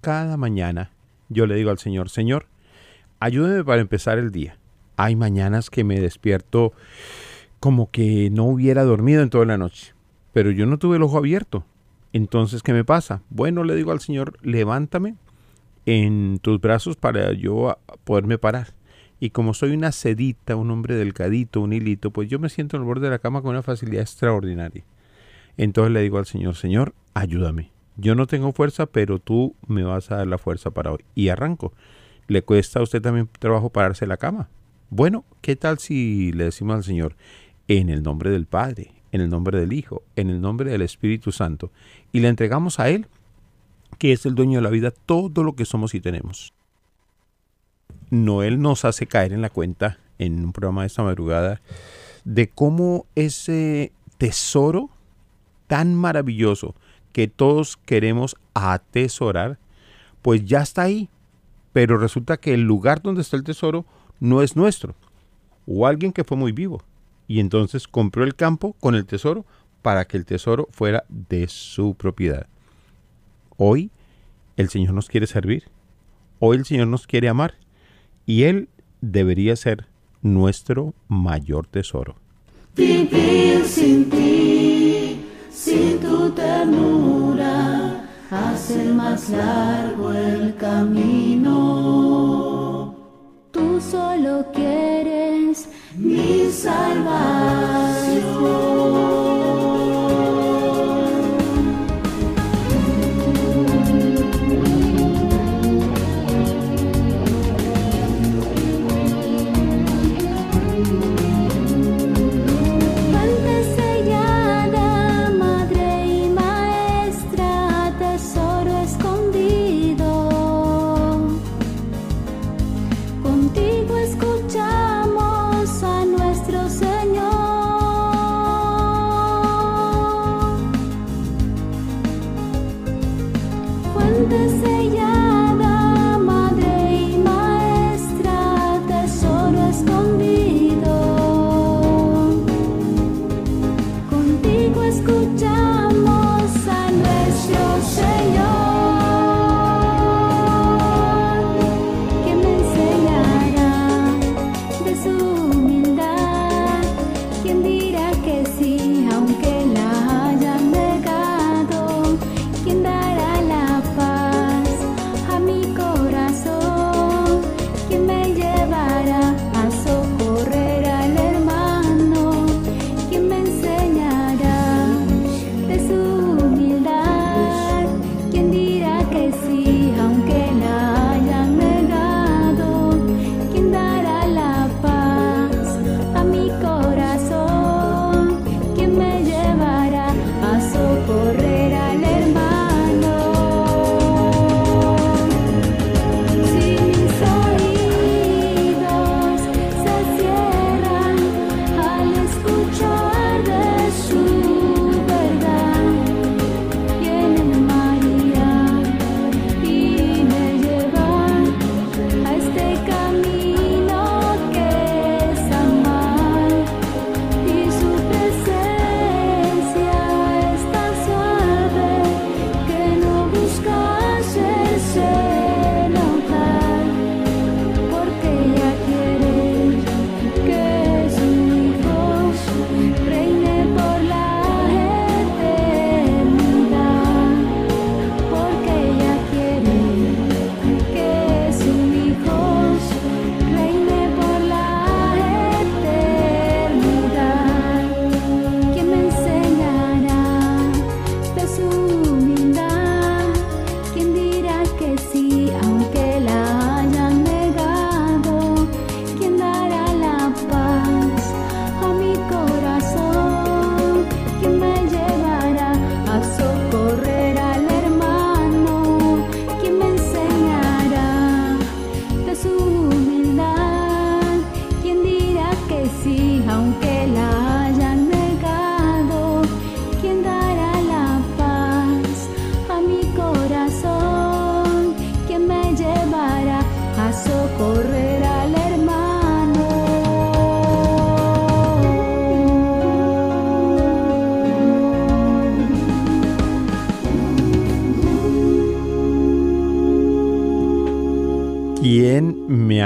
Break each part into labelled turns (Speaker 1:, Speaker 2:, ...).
Speaker 1: cada mañana yo le digo al Señor, Señor, ayúdeme para empezar el día. Hay mañanas que me despierto como que no hubiera dormido en toda la noche, pero yo no tuve el ojo abierto. Entonces, ¿qué me pasa? Bueno, le digo al Señor, levántame en tus brazos para yo poderme parar. Y como soy una sedita, un hombre delgadito, un hilito, pues yo me siento en el borde de la cama con una facilidad extraordinaria. Entonces le digo al Señor, Señor, ayúdame. Yo no tengo fuerza, pero tú me vas a dar la fuerza para hoy. Y arranco. ¿Le cuesta a usted también trabajo pararse la cama? Bueno, ¿qué tal si le decimos al Señor, en el nombre del Padre, en el nombre del Hijo, en el nombre del Espíritu Santo, y le entregamos a Él, que es el dueño de la vida, todo lo que somos y tenemos? Noel nos hace caer en la cuenta, en un programa de esta madrugada, de cómo ese tesoro tan maravilloso que todos queremos atesorar, pues ya está ahí. Pero resulta que el lugar donde está el tesoro no es nuestro. O alguien que fue muy vivo. Y entonces compró el campo con el tesoro para que el tesoro fuera de su propiedad. Hoy el Señor nos quiere servir. Hoy el Señor nos quiere amar. Y Él debería ser nuestro mayor tesoro.
Speaker 2: Sin tu ternura, hacer más largo el camino. Tú solo quieres mi salvación.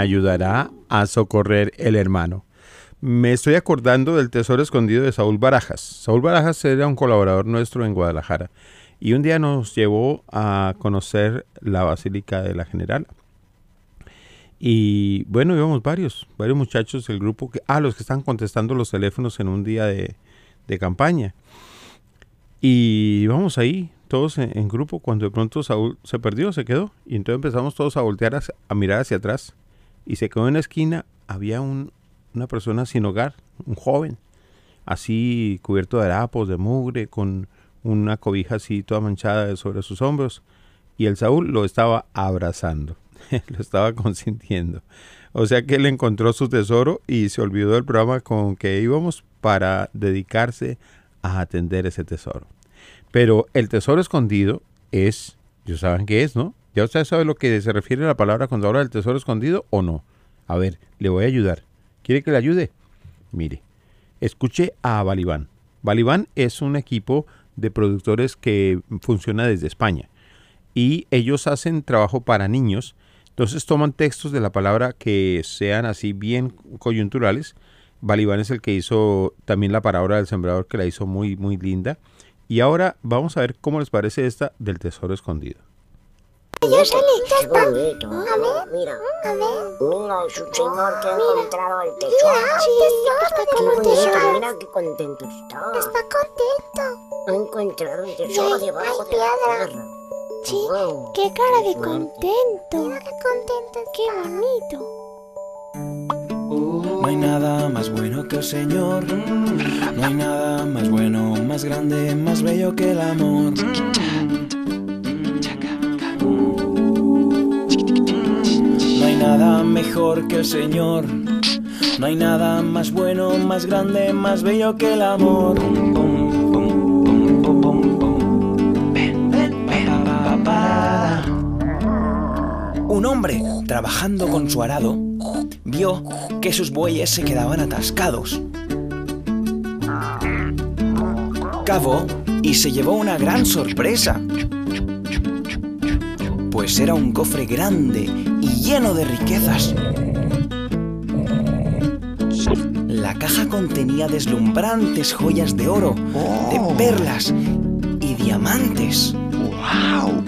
Speaker 1: Ayudará a socorrer el hermano? Me estoy acordando del tesoro escondido de Saúl Barajas. Saúl Barajas era un colaborador nuestro en Guadalajara y un día nos llevó a conocer la Basílica de la General. Y bueno, íbamos varios, varios muchachos del grupo, que, ah, los que están contestando los teléfonos en un día de, campaña. Y íbamos ahí, todos en, grupo, cuando de pronto Saúl se perdió, se quedó. Y entonces empezamos todos a voltear, a, mirar hacia atrás. Y se quedó en la esquina, había una persona sin hogar, un joven, así cubierto de harapos, de mugre, con una cobija así toda manchada sobre sus hombros. Y el Saúl lo estaba abrazando, lo estaba consintiendo. O sea que él encontró su tesoro y se olvidó del programa con que íbamos para dedicarse a atender ese tesoro. Pero el tesoro escondido es, ya saben qué es, ¿no? ¿Ya ustedes saben lo que se refiere a la palabra cuando habla del tesoro escondido o no? A ver, le voy a ayudar. ¿Quiere que le ayude? Mire, escuche a Balibán. Balibán es un equipo de productores que funciona desde España y ellos hacen trabajo para niños. Entonces toman textos de la palabra que sean así bien coyunturales. Balibán es el que hizo también la palabra del sembrador que la hizo muy muy linda y ahora vamos a ver cómo les parece esta del tesoro escondido.
Speaker 3: Ya sale, ya está. A ver, mira, a ver. Mira, su señor que ha encontrado el tesoro. Mira, sí, está qué bonito, mira qué contento está.
Speaker 4: Está contento.
Speaker 3: Ha encontrado el tesoro debajo de la tierra.
Speaker 4: Sí, qué cara de contento.
Speaker 3: Mira qué contento.
Speaker 4: Qué bonito.
Speaker 5: No hay nada más bueno que el Señor. No hay nada más bueno, más grande, más bello que el amor. Nada mejor que el Señor. No hay nada más bueno, más grande, más bello que el amor. Un hombre trabajando con su arado vio que sus bueyes se quedaban atascados. Cavó y se llevó una gran sorpresa, pues era un cofre grande lleno de riquezas. La caja contenía deslumbrantes joyas de oro, de perlas y diamantes. ¡Wow!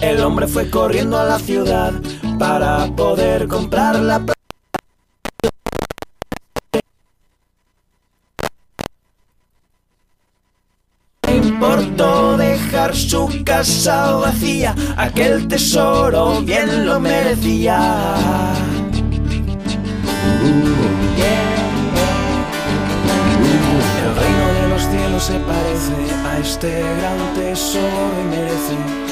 Speaker 5: El hombre fue corriendo a la ciudad para poder comprar la importó dejar su casa vacía, aquel tesoro bien lo merecía. El reino de los cielos se parece a este gran tesoro y merece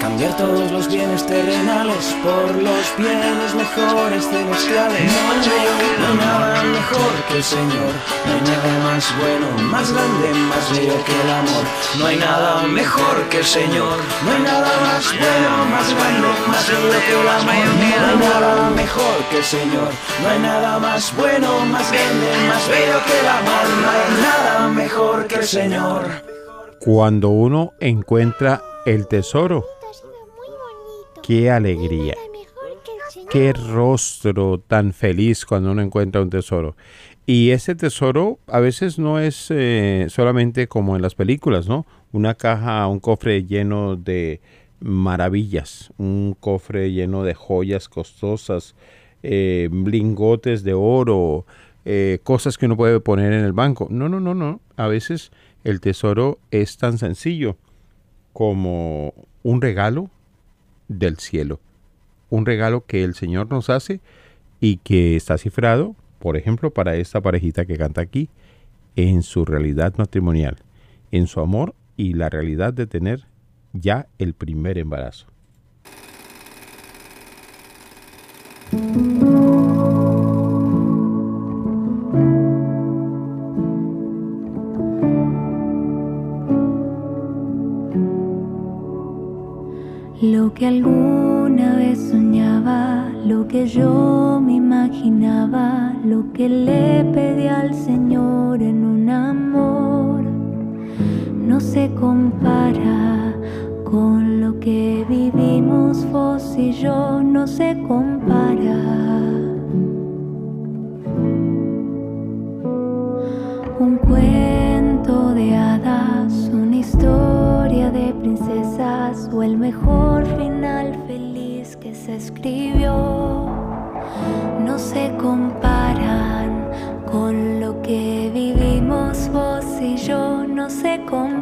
Speaker 5: Cambiar todos los bienes terrenales por los bienes mejores celestiales. No, no, hay nada mejor que el Señor. No hay nada más bueno, más grande, más bello que el amor. No hay nada mejor que el Señor. No hay nada más bueno, más grande, más bello que el amor. No hay nada mejor que el Señor. No hay nada más bueno, más grande, más bello que el amor. No hay nada mejor que el Señor.
Speaker 1: Cuando uno encuentra el tesoro, Qué alegría. Qué rostro tan feliz cuando uno encuentra un tesoro. Y ese tesoro a veces no es eh, solamente como en las películas, ¿no? Una caja, un cofre lleno de maravillas, un cofre lleno de joyas costosas, eh, lingotes de oro, eh, cosas que uno puede poner en el banco. No, no, no, no. A veces el tesoro es tan sencillo como un regalo del cielo. Un regalo que el Señor nos hace y que está cifrado, por ejemplo, para esta parejita que canta aquí, en su realidad matrimonial, en su amor y la realidad de tener ya el primer embarazo.
Speaker 6: Que alguna vez soñaba, lo que yo me imaginaba, lo que le pedí al Señor en un amor. No se compara con lo que vivimos vos y yo, no se compara. Un cuento de hadas, una historia de princesas o el mejor feliz que se escribió, no se comparan con lo que vivimos vos y yo, no se comparan.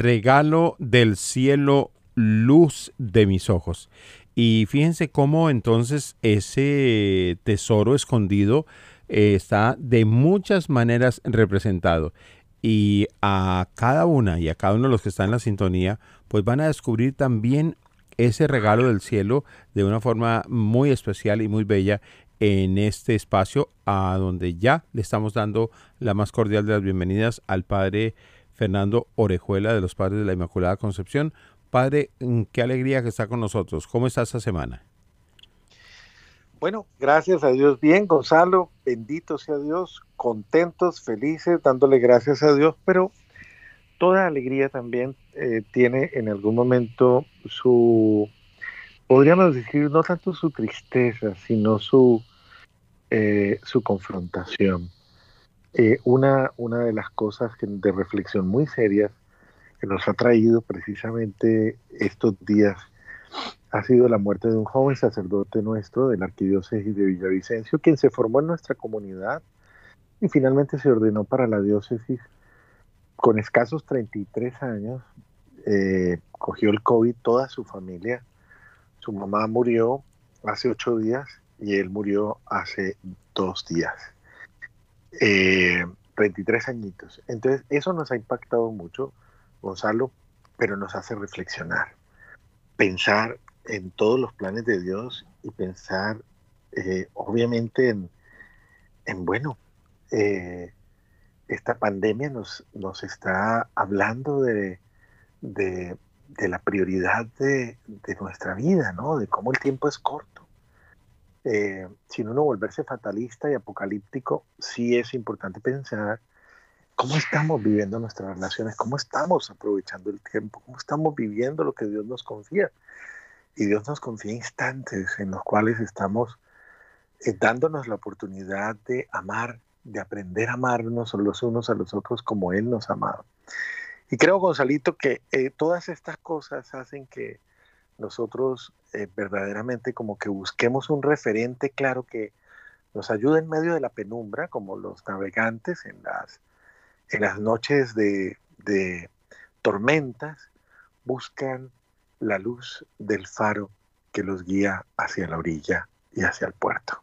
Speaker 6: Regalo del cielo, luz de mis ojos. Y
Speaker 1: fíjense cómo entonces ese tesoro escondido eh, está de muchas maneras representado. Y a cada una y a cada uno de los que están en la sintonía, pues van a descubrir también ese regalo del cielo de una forma muy especial y muy bella en este espacio a donde ya le estamos dando la más cordial de las bienvenidas al Padre Fernando Orejuela de los Padres de la Inmaculada Concepción. Padre, mm, qué alegría que está con nosotros. ¿Cómo está esta semana?
Speaker 7: Bueno, gracias a Dios. Bien, Gonzalo, bendito sea Dios, contentos, felices, dándole gracias a Dios, pero toda alegría también eh, tiene en algún momento su, podríamos decir, no tanto su tristeza, sino su, eh, su confrontación. Eh, una, una de las cosas de reflexión muy serias que nos ha traído precisamente estos días ha sido la muerte de un joven sacerdote nuestro de la arquidiócesis de Villavicencio, quien se formó en nuestra comunidad y finalmente se ordenó para la diócesis con escasos 33 años. eh, cogió el COVID toda su familia. Su mamá murió hace ocho días y él murió hace dos días. Eh, 23 añitos. Entonces, eso nos ha impactado mucho, Gonzalo, pero nos hace reflexionar, pensar en todos los planes de Dios y pensar, eh, obviamente, en, en bueno, eh, esta pandemia nos, nos está hablando de, de, de la prioridad de, de, nuestra vida, ¿no? De cómo el tiempo es corto. Eh, sin uno volverse fatalista y apocalíptico, sí es importante pensar cómo estamos viviendo nuestras relaciones, cómo estamos aprovechando el tiempo, cómo estamos viviendo lo que Dios nos confía. Y Dios nos confía instantes en los cuales estamos eh, dándonos la oportunidad de amar, de aprender a amarnos los unos a los otros como Él nos amado. Y creo, Gonzalito, que eh, todas estas cosas hacen que nosotros eh, verdaderamente como que busquemos un referente claro que nos ayude en medio de la penumbra, como los navegantes en las, en las noches de, de tormentas, buscan la luz del faro que los guía hacia la orilla y hacia el puerto.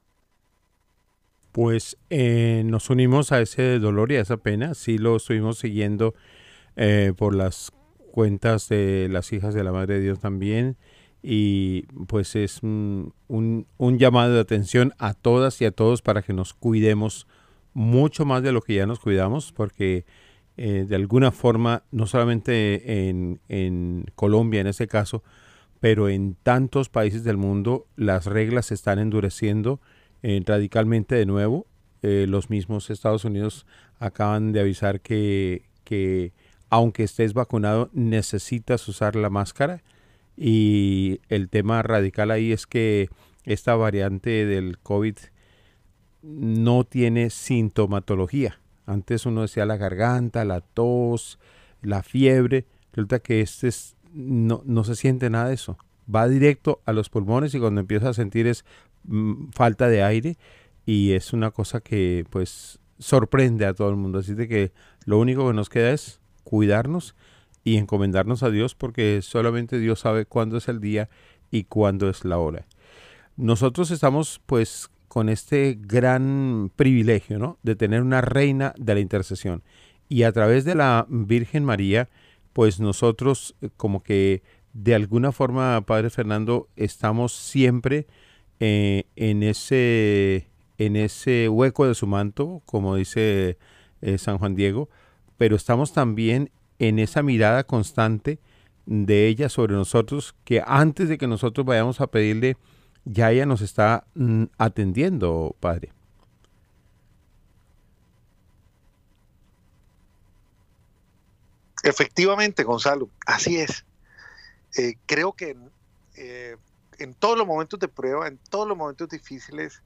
Speaker 1: Pues eh, nos unimos a ese dolor y a esa pena, sí lo estuvimos siguiendo eh, por las cuentas de las hijas de la Madre de Dios también y pues es un, un, llamado de atención a todas y a todos para que nos cuidemos mucho más de lo que ya nos cuidamos porque eh, de alguna forma, no solamente en, en Colombia en este caso, pero en tantos países del mundo las reglas se están endureciendo eh, radicalmente de nuevo. Eh, los mismos Estados Unidos acaban de avisar que, que aunque estés vacunado necesitas usar la máscara y el tema radical ahí es que esta variante del COVID no tiene sintomatología. Antes uno decía la garganta, la tos, la fiebre. Resulta que este es, no, no se siente nada de eso. Va directo a los pulmones y cuando empieza a sentir es mm, falta de aire y es una cosa que pues sorprende a todo el mundo. Así de que lo único que nos queda es cuidarnos y encomendarnos a Dios porque solamente Dios sabe cuándo es el día y cuándo es la hora. Nosotros estamos pues con este gran privilegio, ¿no? De tener una reina de la intercesión. Y a través de la Virgen María, pues nosotros eh, como que de alguna forma, Padre Fernando, estamos siempre eh, en, ese, en ese hueco de su manto, como dice eh, San Juan Diego, pero estamos también en esa mirada constante de ella sobre nosotros, que antes de que nosotros vayamos a pedirle ya ella nos está mm, atendiendo, Padre.
Speaker 7: Efectivamente, Gonzalo, así es. Eh, creo que eh, en todos los momentos de prueba, en todos los momentos difíciles,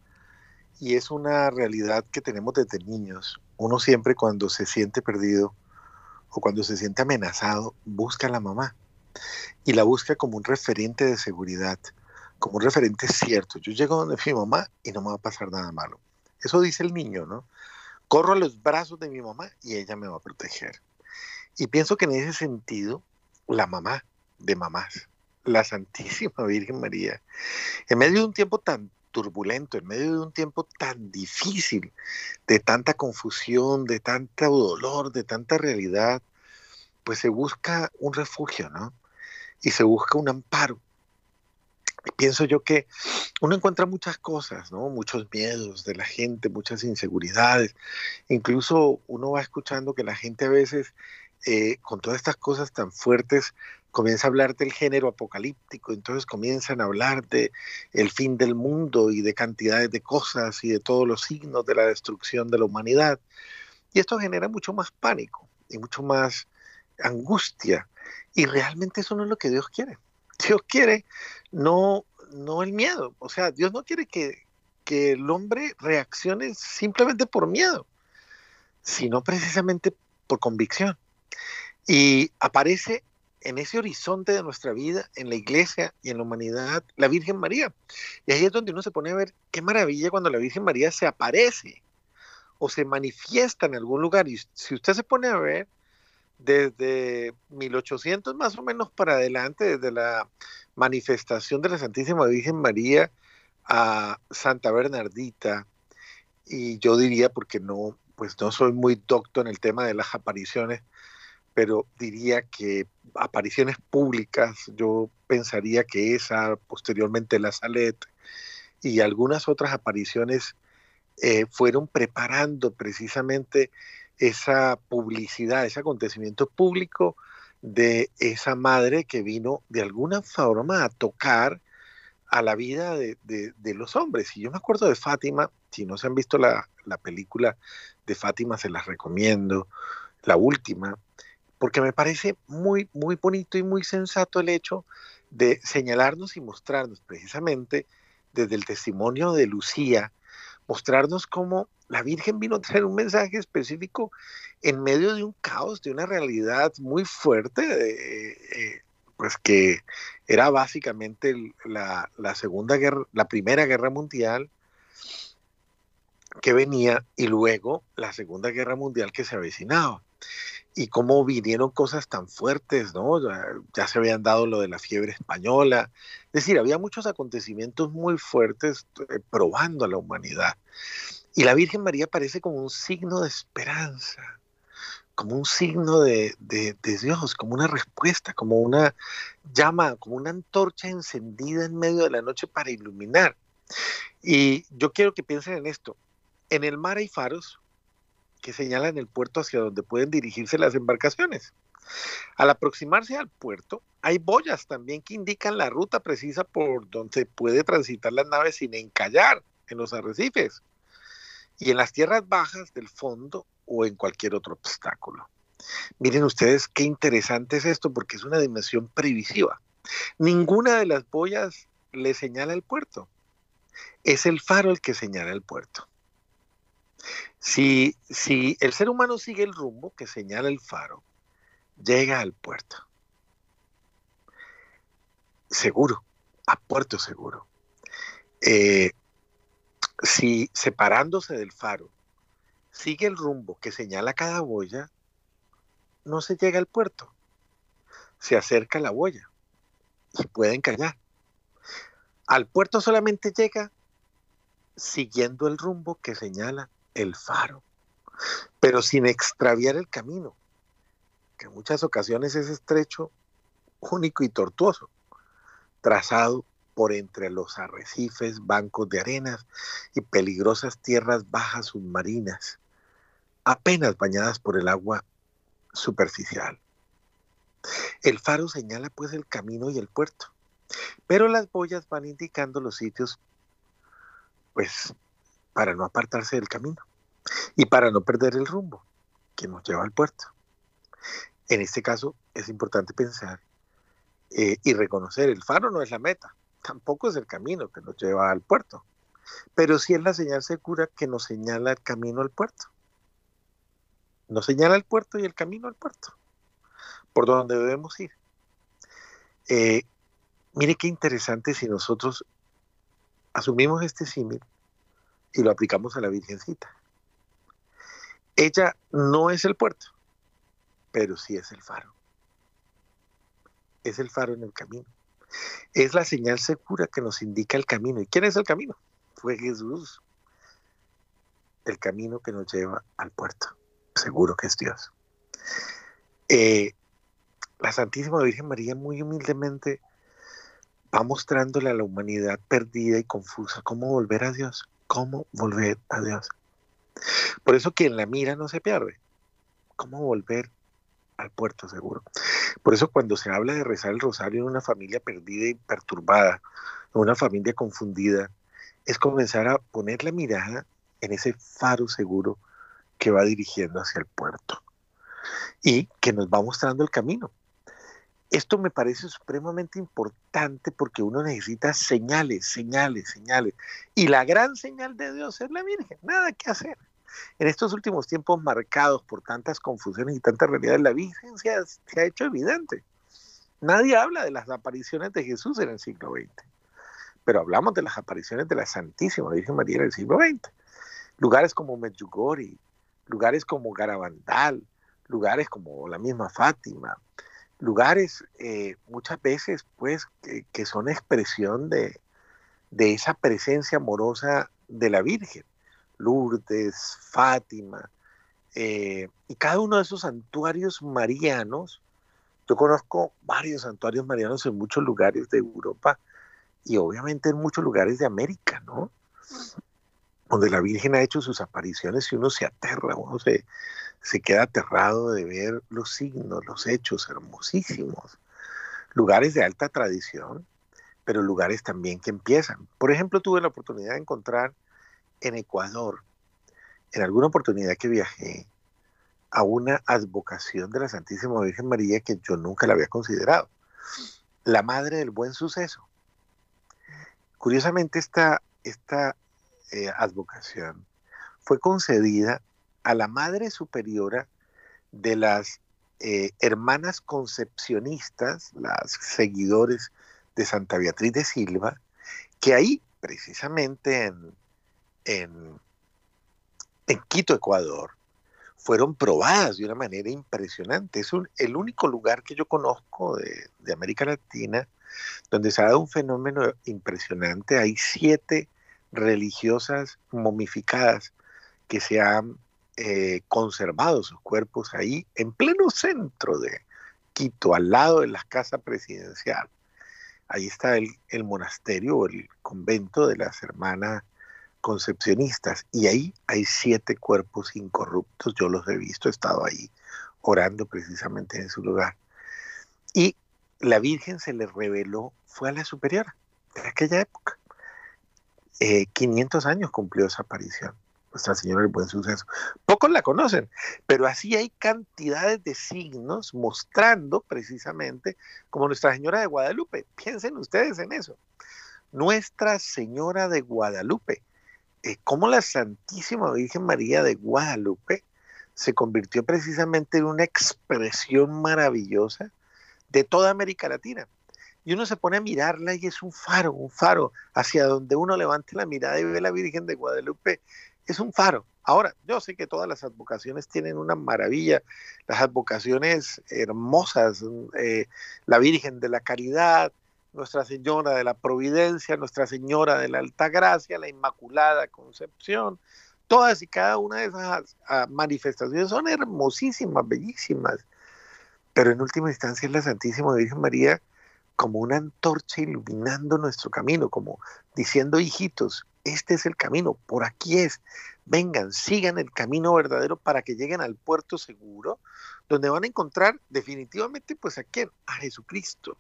Speaker 7: y es una realidad que tenemos desde niños, uno siempre cuando se siente perdido o cuando se siente amenazado, busca a la mamá y la busca como un referente de seguridad como un referente cierto. Yo llego donde mi mamá y no me va a pasar nada malo. Eso dice el niño, ¿no? Corro a los brazos de mi mamá y ella me va a proteger. Y pienso que en ese sentido, la mamá de mamás, la Santísima Virgen María, en medio de un tiempo tan turbulento, en medio de un tiempo tan difícil, de tanta confusión, de tanto dolor, de tanta realidad, pues se busca un refugio, ¿no? Y se busca un amparo pienso yo que uno encuentra muchas cosas, ¿no? Muchos miedos de la gente, muchas inseguridades. Incluso uno va escuchando que la gente a veces, eh, con todas estas cosas tan fuertes, comienza a hablar del género apocalíptico, entonces comienzan a hablar de el fin del mundo y de cantidades de cosas y de todos los signos de la destrucción de la humanidad. Y esto genera mucho más pánico y mucho más angustia. Y realmente eso no es lo que Dios quiere. Dios quiere no, no el miedo. O sea, Dios no quiere que, que el hombre reaccione simplemente por miedo, sino precisamente por convicción. Y aparece en ese horizonte de nuestra vida, en la iglesia y en la humanidad, la Virgen María. Y ahí es donde uno se pone a ver qué maravilla cuando la Virgen María se aparece o se manifiesta en algún lugar. Y si usted se pone a ver, desde 1800 más o menos para adelante, desde la manifestación de la Santísima Virgen María a Santa Bernardita, y yo diría, porque no, pues no soy muy docto en el tema de las apariciones, pero diría que apariciones públicas, yo pensaría que esa, posteriormente la Salet y algunas otras apariciones eh, fueron preparando precisamente esa publicidad, ese acontecimiento público de esa madre que vino de alguna forma a tocar a la vida de, los hombres. Y yo me acuerdo de Fátima, si no se han visto la, la película de Fátima, se las recomiendo, la última, porque me parece muy, muy bonito y muy sensato el hecho de señalarnos y mostrarnos precisamente desde el testimonio de Lucía, mostrarnos cómo la Virgen vino a traer un mensaje específico en medio de un caos, de una realidad muy fuerte, eh, pues que era básicamente la, segunda guerra, la primera guerra mundial que venía y luego la segunda guerra mundial que se avecinaba. Y cómo vinieron cosas tan fuertes, ¿no? Ya, se habían dado lo de la fiebre española. Es decir, había muchos acontecimientos muy fuertes eh, probando a la humanidad. Y la Virgen María parece como un signo de esperanza, como un signo de, Dios, como una respuesta, como una llama, como una antorcha encendida en medio de la noche para iluminar. Y yo quiero que piensen en esto. En el mar hay faros que señalan el puerto hacia donde pueden dirigirse las embarcaciones. Al aproximarse al puerto, hay boyas también que indican la ruta precisa por donde puede transitar las naves sin encallar en los arrecifes y en las tierras bajas del fondo o en cualquier otro obstáculo. Miren ustedes qué interesante es esto porque es una dimensión previsiva. Ninguna de las boyas le señala el puerto. Es el faro el que señala el puerto. Si, si el ser humano sigue el rumbo que señala el faro, llega al puerto. Seguro, a puerto seguro. Eh, si separándose del faro sigue el rumbo que señala cada boya, no se llega al puerto. Se acerca la boya y pueden callar. Al puerto solamente llega siguiendo el rumbo que señala el faro, pero sin extraviar el camino, que en muchas ocasiones es estrecho, único y tortuoso, trazado por entre los arrecifes, bancos de arenas y peligrosas tierras bajas submarinas, apenas bañadas por el agua superficial. El faro señala pues el camino y el puerto, pero las boyas van indicando los sitios, pues, para no apartarse del camino y para no perder el rumbo que nos lleva al puerto. En este caso es importante pensar eh, y reconocer, el faro no es la meta, tampoco es el camino que nos lleva al puerto, pero sí es la señal segura que nos señala el camino al puerto. Nos señala el puerto y el camino al puerto, por donde debemos ir. Eh, mire qué interesante si nosotros asumimos este símil y lo aplicamos a la Virgencita. Ella no es el puerto, pero sí es el faro. Es el faro en el camino. Es la señal segura que nos indica el camino. ¿Y quién es el camino? Fue Jesús. El camino que nos lleva al puerto. Seguro que es Dios. Eh, la Santísima Virgen María muy humildemente va mostrándole a la humanidad perdida y confusa cómo volver a Dios, cómo volver a Dios. Por eso quien la mira no se pierde. ¿Cómo volver al puerto seguro? Por eso cuando se habla de rezar el rosario en una familia perdida y perturbada, en una familia confundida, es comenzar a poner la mirada en ese faro seguro que va dirigiendo hacia el puerto y que nos va mostrando el camino. Esto me parece supremamente importante porque uno necesita señales, señales, señales. Y la gran señal de Dios es la Virgen, nada que hacer. En estos últimos tiempos marcados por tantas confusiones y tantas realidades, la Virgen se ha, hecho evidente. Nadie habla de las apariciones de Jesús en el siglo XX, pero hablamos de las apariciones de la Santísima Virgen María en el siglo XX. Lugares como Medjugorje, lugares como Garabandal, lugares como la misma Fátima, lugares eh, muchas veces pues que, son expresión de, esa presencia amorosa de la Virgen, Lourdes, Fátima, eh, y cada uno de esos santuarios marianos, yo conozco varios santuarios marianos en muchos lugares de Europa y obviamente en muchos lugares de América, ¿no? Donde la Virgen ha hecho sus apariciones y uno se aterra, uno se, se queda aterrado de ver los signos, los hechos hermosísimos, lugares de alta tradición, pero lugares también que empiezan. Por ejemplo, tuve la oportunidad de encontrar en Ecuador, en alguna oportunidad que viajé, a una advocación de la Santísima Virgen María que yo nunca la había considerado, la Madre del Buen Suceso. Curiosamente, esta, esta eh, advocación fue concedida a la madre superiora de las eh, hermanas concepcionistas, las seguidores de Santa Beatriz de Silva, que ahí, precisamente en, en, Quito, Ecuador, fueron probadas de una manera impresionante. Es el único lugar que yo conozco de, de, América Latina donde se ha dado un fenómeno impresionante. Hay siete religiosas momificadas que se han eh, conservado sus cuerpos ahí, en pleno centro de Quito, al lado de la casa presidencial. Ahí está el, monasterio o el convento de las hermanas concepcionistas y ahí hay siete cuerpos incorruptos, yo los he visto, he estado ahí orando precisamente en su lugar. Y la Virgen se le reveló, fue a la superiora de aquella época. 500 eh, años cumplió esa aparición, Nuestra Señora del Buen Suceso. Pocos la conocen, pero así hay cantidades de signos mostrando precisamente como Nuestra Señora de Guadalupe. Piensen ustedes en eso. Nuestra Señora de Guadalupe. Eh, como la Santísima Virgen María de Guadalupe se convirtió precisamente en una expresión maravillosa de toda América Latina. Y uno se pone a mirarla y es un faro, un faro hacia donde uno levante la mirada y ve a la Virgen de Guadalupe, es un faro. Ahora, yo sé que todas las advocaciones tienen una maravilla, las advocaciones hermosas, eh, la Virgen de la Caridad, nuestra Señora de la Providencia, Nuestra Señora de la Alta Gracia, la Inmaculada Concepción, todas y cada una de esas ah, manifestaciones son hermosísimas, bellísimas, pero en última instancia es la Santísima Virgen María como una antorcha iluminando nuestro camino, como diciendo, hijitos, este es el camino, por aquí es, vengan, sigan el camino verdadero para que lleguen al puerto seguro, donde van a encontrar definitivamente, pues a quién, a Jesucristo.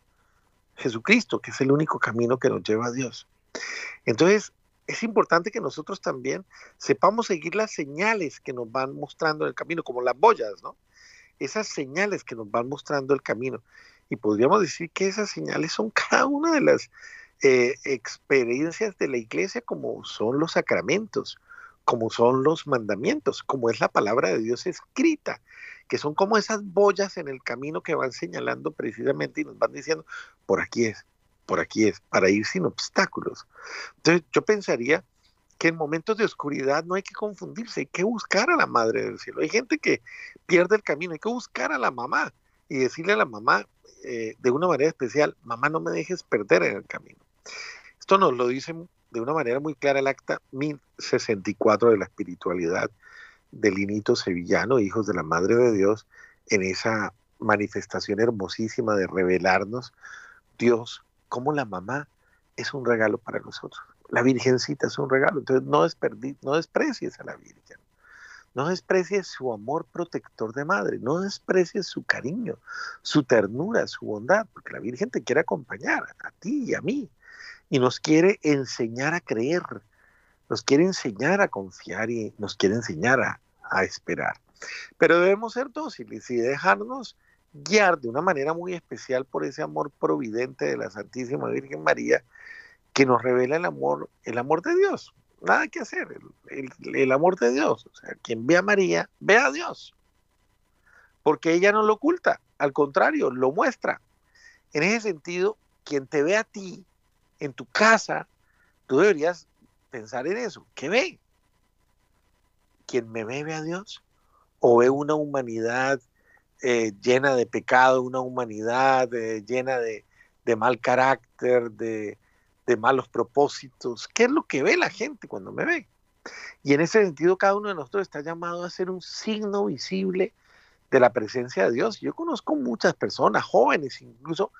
Speaker 7: Jesucristo, que es el único camino que nos lleva a Dios. Entonces, es importante que nosotros también sepamos seguir las señales que nos van mostrando el camino, como las boyas, ¿no? Esas señales que nos van mostrando el camino. Y podríamos decir que esas señales son cada una de las eh, experiencias de la iglesia, como son los sacramentos, como son los mandamientos, como es la palabra de Dios escrita, que son como esas boyas en el camino que van señalando precisamente y nos van diciendo, por aquí es, por aquí es, para ir sin obstáculos. Entonces yo pensaría que en momentos de oscuridad no hay que confundirse, hay que buscar a la Madre del Cielo. Hay gente que pierde el camino, hay que buscar a la mamá y decirle a la mamá eh, de una manera especial, mamá no me dejes perder en el camino. Esto nos lo dice de una manera muy clara el acta 1064 de la espiritualidad del Inito Sevillano, hijos de la Madre de Dios, en esa manifestación hermosísima de revelarnos Dios como la mamá es un regalo para nosotros. La Virgencita es un regalo, entonces no, no desprecies a la Virgen. No desprecies su amor protector de madre, no desprecies su cariño, su ternura, su bondad, porque la Virgen te quiere acompañar a ti y a mí y nos quiere enseñar a creer, nos quiere enseñar a confiar y nos quiere enseñar a, a esperar. Pero debemos ser dóciles y dejarnos guiar de una manera muy especial por ese amor providente de la Santísima Virgen María que nos revela el amor, el amor de Dios. Nada que hacer, el, amor de Dios. O sea, quien ve a María, ve a Dios. Porque ella no lo oculta, al contrario, lo muestra. En ese sentido, quien te ve a ti en tu casa, tú deberías pensar en eso. ¿Qué ve? ¿Quien me ve a Dios? ¿O ve una humanidad eh, llena de pecado, una humanidad eh, llena de, mal carácter, de, malos propósitos. ¿Qué es lo que ve la gente cuando me ve? Y en ese sentido, cada uno de nosotros está llamado a ser un signo visible de la presencia de Dios. Yo conozco muchas personas, jóvenes incluso,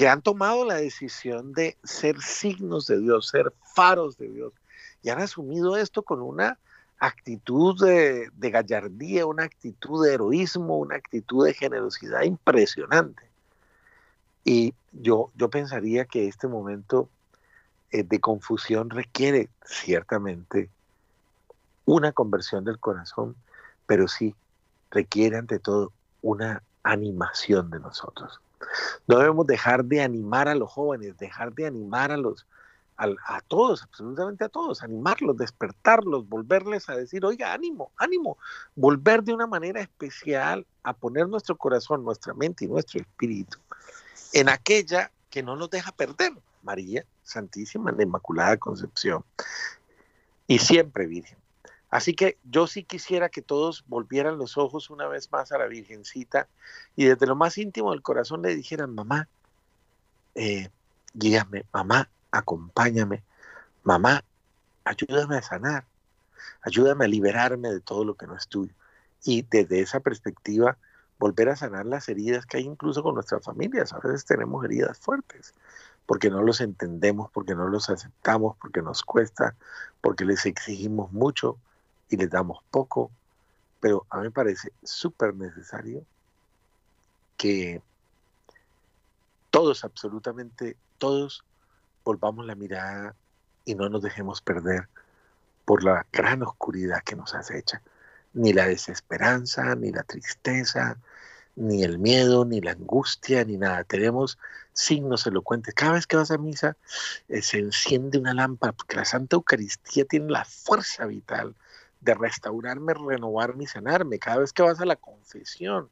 Speaker 7: que han tomado la decisión de ser signos de Dios, ser faros de Dios, y han asumido esto con una actitud de, gallardía, una actitud de heroísmo, una actitud de generosidad impresionante. Y yo, yo pensaría que este momento eh, de confusión requiere ciertamente una conversión del corazón, pero sí requiere ante todo una animación de nosotros. No debemos dejar de animar a los jóvenes, dejar de animar a los, a, todos, absolutamente a todos, animarlos, despertarlos, volverles a decir, oiga, ánimo, ánimo, volver de una manera especial a poner nuestro corazón, nuestra mente y nuestro espíritu en aquella que no nos deja perder, María Santísima, la Inmaculada Concepción, y siempre Virgen. Así que yo sí quisiera que todos volvieran los ojos una vez más a la Virgencita y desde lo más íntimo del corazón le dijeran, mamá, eh, guíame, mamá, acompáñame, mamá, ayúdame a sanar, ayúdame a liberarme de todo lo que no es tuyo. Y desde esa perspectiva, volver a sanar las heridas que hay incluso con nuestras familias. A veces tenemos heridas fuertes, porque no los entendemos, porque no los aceptamos, porque nos cuesta, porque les exigimos mucho y les damos poco. Pero a mí me parece súper necesario que todos, absolutamente todos, volvamos la mirada y no nos dejemos perder por la gran oscuridad que nos acecha. Ni la desesperanza, ni la tristeza, ni el miedo, ni la angustia, ni nada. Tenemos signos elocuentes. Cada vez que vas a misa eh, se enciende una lámpara, porque la Santa Eucaristía tiene la fuerza vital de restaurarme, renovarme y sanarme. Cada vez que vas a la confesión,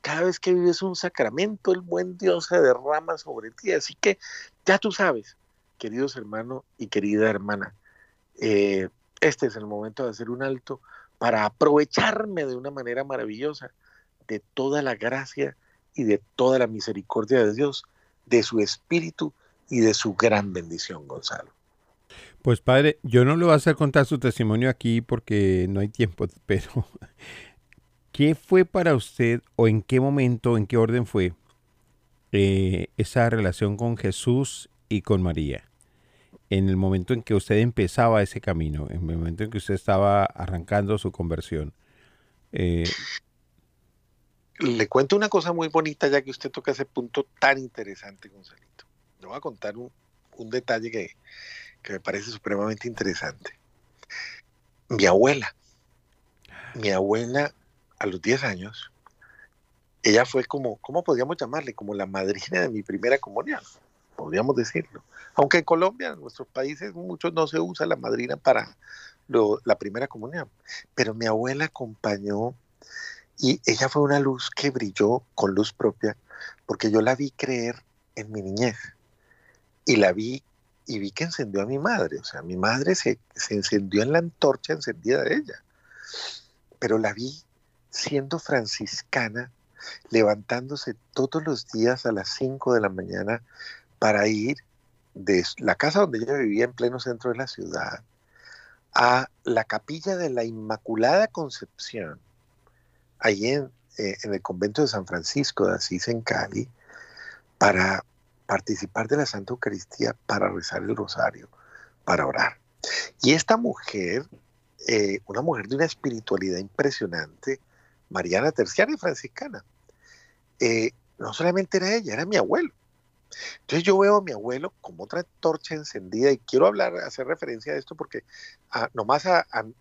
Speaker 7: cada vez que vives un sacramento, el buen Dios se derrama sobre ti. Así que ya tú sabes, queridos hermanos y querida hermana, eh, este es el momento de hacer un alto para aprovecharme de una manera maravillosa de toda la gracia y de toda la misericordia de Dios, de su Espíritu y de su gran bendición, Gonzalo.
Speaker 1: Pues padre, yo no le voy a hacer contar su testimonio aquí porque no hay tiempo, pero ¿qué fue para usted o en qué momento, en qué orden fue eh, esa relación con Jesús y con María? En el momento en que usted empezaba ese camino, en el momento en que usted estaba arrancando su conversión. Eh,
Speaker 7: le cuento una cosa muy bonita ya que usted toca ese punto tan interesante, Gonzalito. Le voy a contar un, detalle que, me parece supremamente interesante. Mi abuela, mi abuela a los 10 años, ella fue como, ¿cómo podríamos llamarle? Como la madrina de mi primera comunión, podríamos decirlo. Aunque en Colombia, en nuestros países, muchos no se usa la madrina para la primera comunión. Pero mi abuela acompañó y ella fue una luz que brilló con luz propia, porque yo la vi creer en mi niñez. Y la vi y vi que encendió a mi madre. O sea, mi madre se, se encendió en la antorcha encendida de ella. Pero la vi siendo franciscana, levantándose todos los días a las 5 de la mañana para ir de la casa donde ella vivía en pleno centro de la ciudad a la capilla de la Inmaculada Concepción ahí en, eh, en, el convento de San Francisco de Asís en Cali para participar de la Santa Eucaristía, para rezar el rosario, para orar. Y esta mujer, eh, una mujer de una espiritualidad impresionante, Mariana Terciaria franciscana, eh, no solamente era ella, era mi abuelo. Entonces yo veo a mi abuelo como otra torcha encendida y quiero hablar, hacer referencia a esto porque ah, nomás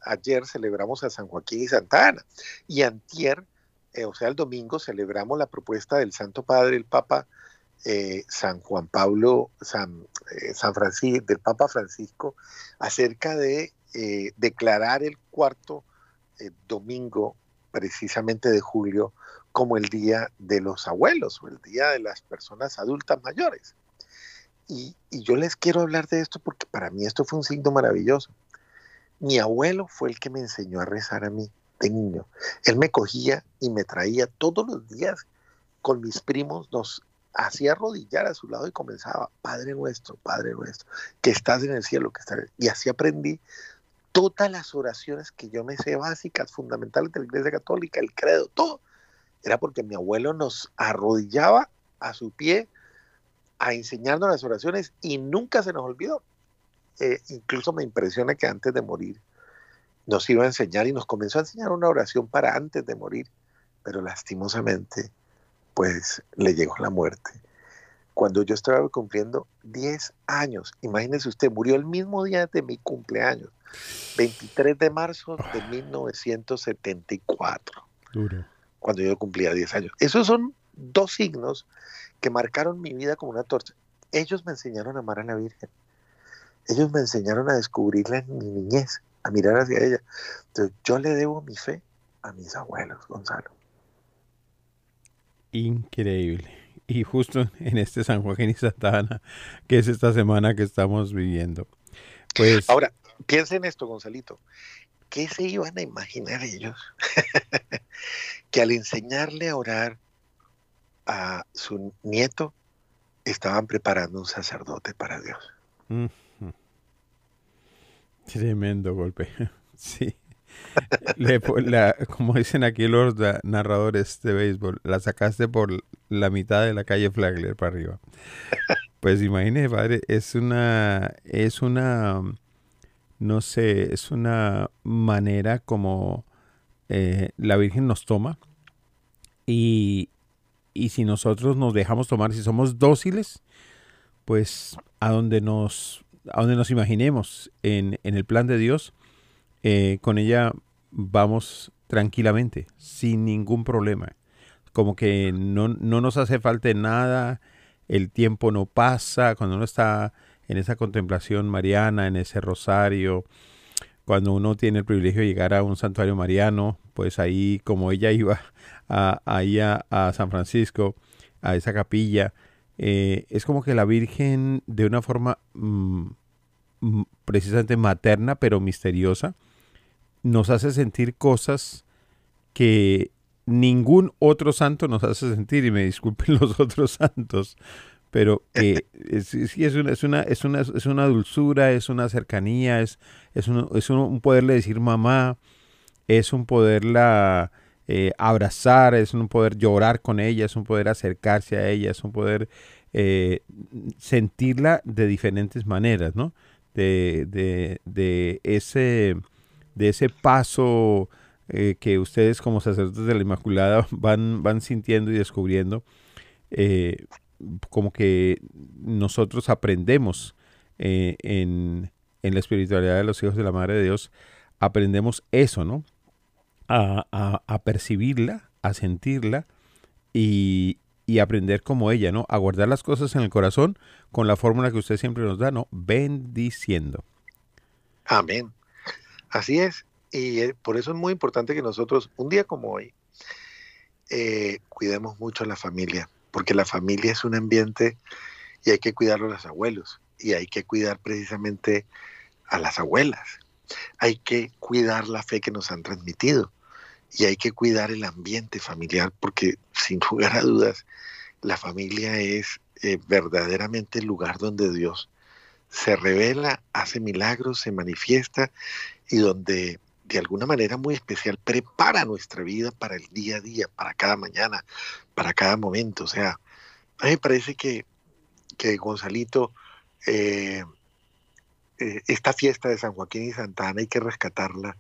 Speaker 7: ayer celebramos a San Joaquín y Santa Ana y antier, eh, o sea el domingo, celebramos la propuesta del Santo Padre, el Papa eh, San Juan Pablo, San, eh, San Francisco, del Papa Francisco, acerca de declarar el cuarto domingo precisamente de julio como el día de los abuelos o el día de las personas adultas mayores. Y, yo les quiero hablar de esto porque para mí esto fue un signo maravilloso. Mi abuelo fue el que me enseñó a rezar a mí de niño. Él me cogía y me traía todos los días con mis primos, nos hacía arrodillar a su lado y comenzaba, Padre nuestro, Padre nuestro, que estás en el cielo, que estás Y así aprendí todas las oraciones que yo me sé básicas, fundamentales de la Iglesia Católica, el credo, todo era porque mi abuelo nos arrodillaba a su pie a enseñarnos las oraciones y nunca se nos olvidó. Eh, incluso me impresiona que antes de morir nos iba a enseñar y nos comenzó a enseñar una oración para antes de morir, pero lastimosamente pues le llegó la muerte. Cuando yo estaba cumpliendo 10 años, imagínese usted, murió el mismo día de mi cumpleaños, 23 de marzo de 1974. Duro cuando yo cumplía 10 años. Esos son dos signos que marcaron mi vida como una torcha. Ellos me enseñaron a amar a la Virgen. Ellos me enseñaron a descubrirla en mi niñez, a mirar hacia ella. Entonces yo le debo mi fe a mis abuelos, Gonzalo.
Speaker 1: Increíble. Y justo en este San Joaquín y Santana, que es esta semana que estamos viviendo. Pues
Speaker 7: Ahora, piensen esto, Gonzalito. ¿Qué se iban a imaginar ellos? que al enseñarle a orar a su nieto, estaban preparando un sacerdote para Dios.
Speaker 1: Tremendo golpe. Sí. como dicen aquí los narradores de béisbol, la sacaste por la mitad de la calle Flagler para arriba. Pues imagínese, padre, es una, es una, no sé, es una manera como eh, la Virgen nos toma y, y si nosotros nos dejamos tomar, si somos dóciles, pues a donde nos, a donde nos imaginemos en, en el plan de Dios, eh, con ella vamos tranquilamente, sin ningún problema. Como que no, no nos hace falta nada, el tiempo no pasa, cuando uno está en esa contemplación mariana, en ese rosario, cuando uno tiene el privilegio de llegar a un santuario mariano, pues ahí como ella iba a, ahí a, San Francisco, a esa capilla, eh, es como que la Virgen de una forma mm, mm, precisamente materna, pero misteriosa, nos hace sentir cosas que ningún otro santo nos hace sentir, y me disculpen los otros santos, pero que sí es una, es, una, es, una, es una dulzura, es una cercanía, es, es, un, es un poderle decir mamá, es un poderla eh, abrazar, es un poder llorar con ella, es un poder acercarse a ella, es un poder eh, sentirla de diferentes maneras, ¿no? De, de, de, ese, de ese paso eh, que ustedes como sacerdotes de la Inmaculada van, van sintiendo y descubriendo, como que nosotros aprendemos en, en la espiritualidad de los hijos de la Madre de Dios, aprendemos eso, ¿no? a, percibirla, a sentirla y, aprender como ella, ¿no? A guardar las cosas en el corazón con la fórmula que usted siempre nos da, ¿no? Bendiciendo.
Speaker 7: Amén. Así es. Y eh, por eso es muy importante que nosotros, un día como hoy, eh, cuidemos mucho a la familia, porque la familia es un ambiente y hay que cuidarlo a los abuelos y hay que cuidar precisamente a las abuelas. Hay que cuidar la fe que nos han transmitido y hay que cuidar el ambiente familiar porque sin lugar a dudas la familia es eh, verdaderamente el lugar donde Dios se revela, hace milagros, se manifiesta y donde de alguna manera muy especial prepara nuestra vida para el día a día, para cada mañana, para cada momento. O sea, a mí me parece que, que Gonzalito, eh, eh, esta fiesta de San Joaquín y Santa Ana hay que rescatarla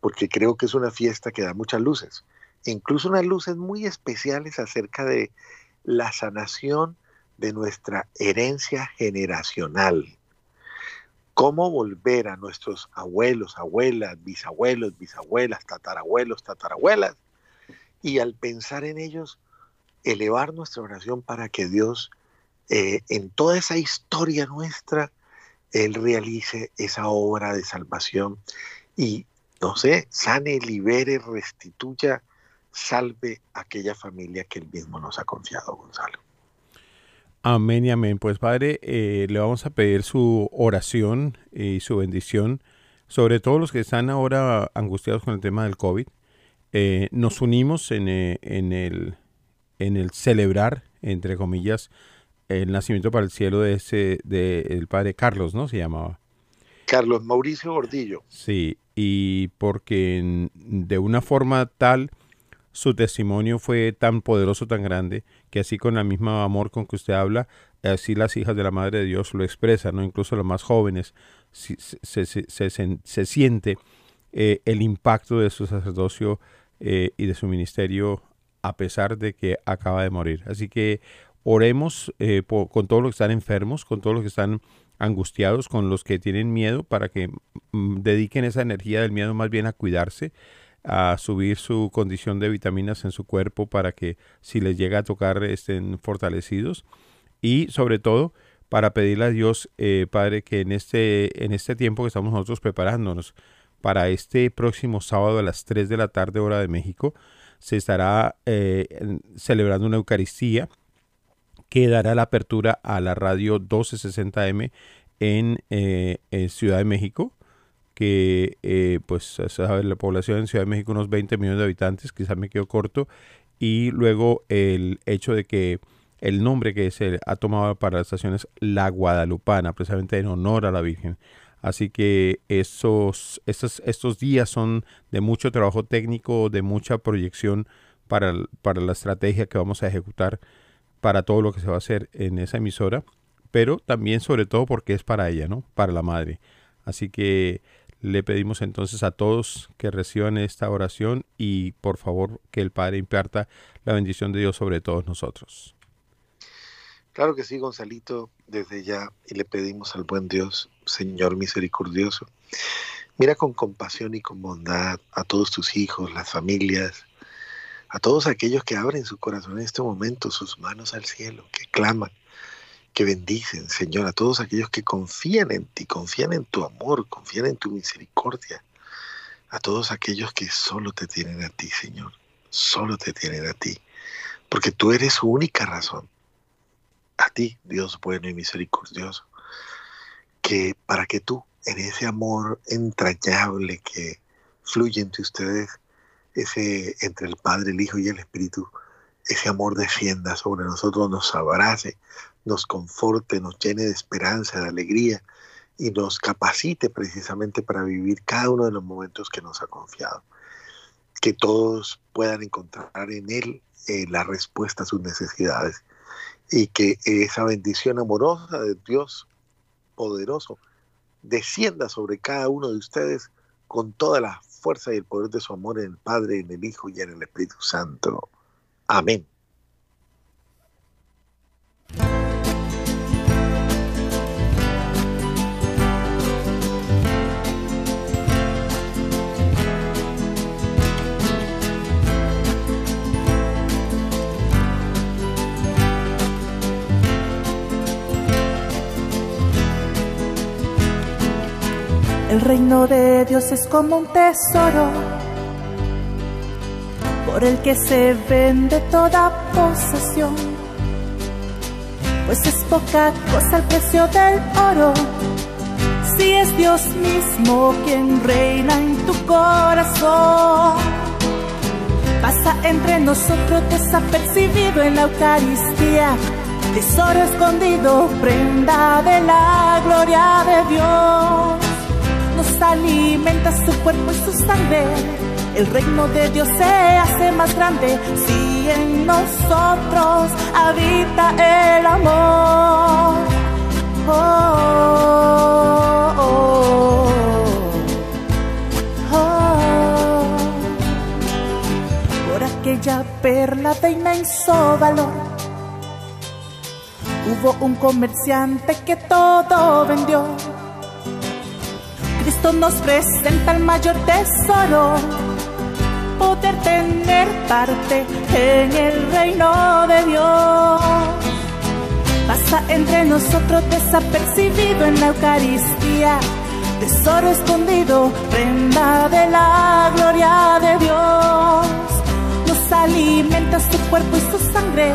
Speaker 7: porque creo que es una fiesta que da muchas luces, incluso unas luces muy especiales acerca de la sanación de nuestra herencia generacional. Cómo volver a nuestros abuelos, abuelas, bisabuelos, bisabuelas, tatarabuelos, tatarabuelas, y al pensar en ellos, elevar nuestra oración para que Dios, eh, en toda esa historia nuestra, Él realice esa obra de salvación y no sé, sane, libere, restituya, salve aquella familia que él mismo nos ha confiado, Gonzalo.
Speaker 1: Amén y amén. Pues Padre, eh, le vamos a pedir su oración y su bendición sobre todos los que están ahora angustiados con el tema del COVID. Eh, nos unimos en, eh, en, el, en el celebrar, entre comillas, el nacimiento para el cielo de ese, de Padre Carlos, ¿no? Se llamaba.
Speaker 7: Carlos Mauricio Gordillo.
Speaker 1: Sí, y porque de una forma tal su testimonio fue tan poderoso, tan grande, que así con el mismo amor con que usted habla, así las hijas de la Madre de Dios lo expresan, ¿no? incluso los más jóvenes, se, se, siente eh, el impacto de su sacerdocio eh, y de su ministerio a pesar de que acaba de morir. Así que oremos eh, con todos los que están enfermos, con todos los que están angustiados, con los que tienen miedo, para que mm, dediquen esa energía del miedo más bien a cuidarse, a subir su condición de vitaminas en su cuerpo para que si les llega a tocar estén fortalecidos. Y sobre todo para pedirle a Dios, eh, Padre, que en este, en este tiempo que estamos nosotros preparándonos para este próximo sábado a las 3 de la tarde hora de México, se estará eh, celebrando una Eucaristía que dará la apertura a la radio 1260M en, eh, Ciudad de México, que eh, pues la población en Ciudad de México unos 20 millones de habitantes, quizás me quedo corto, y luego el hecho de que el nombre que se ha tomado para la estación es La Guadalupana, precisamente en honor a la Virgen. Así que estos, estos días son de mucho trabajo técnico, de mucha proyección para, para la estrategia que vamos a ejecutar para todo lo que se va a hacer en esa emisora pero también sobre todo porque es para ella, ¿no? Para la madre. Así que le pedimos entonces a todos que reciban esta oración y por favor que el Padre imparta la bendición de Dios sobre todos nosotros.
Speaker 7: Claro que sí, Gonzalito, desde ya, y le pedimos al buen Dios, Señor misericordioso, mira con compasión y con bondad a todos tus hijos, las familias, a todos aquellos que abren su corazón en este momento, sus manos al cielo, que claman, que bendicen, Señor, a todos aquellos que confían en ti, confían en tu amor, confían en tu misericordia, a todos aquellos que solo te tienen a ti, Señor, solo te tienen a ti, porque tú eres su única razón. A ti, Dios bueno y misericordioso, que para que tú, en ese amor entrañable que fluye entre ustedes, ese entre el Padre, el Hijo y el Espíritu, ese amor descienda sobre nosotros, nos abrace, nos conforte, nos llene de esperanza, de alegría y nos capacite precisamente para vivir cada uno de los momentos que nos ha confiado. Que todos puedan encontrar en Él eh, la respuesta a sus necesidades y que esa bendición amorosa de Dios poderoso descienda sobre cada uno de ustedes con toda la fuerza y el poder de su amor en el Padre, en el Hijo y en el Espíritu Santo. Amén.
Speaker 8: El reino de Dios es como un tesoro por el que se vende toda posesión. Pues es poca cosa el precio del oro, si es Dios mismo quien reina en tu corazón. Pasa entre nosotros desapercibido en la Eucaristía, tesoro escondido, prenda de la gloria de Dios alimenta su cuerpo y su sangre. El reino de Dios se hace más grande si en nosotros habita el amor. Oh, oh, oh, Por aquella perla de inmenso valor. Hubo un comerciante que todo vendió Cristo nos presenta el mayor tesoro, poder tener parte en el reino de Dios. Pasa entre nosotros desapercibido en la Eucaristía, tesoro escondido, prenda de la gloria de Dios. Nos alimenta su cuerpo y su sangre,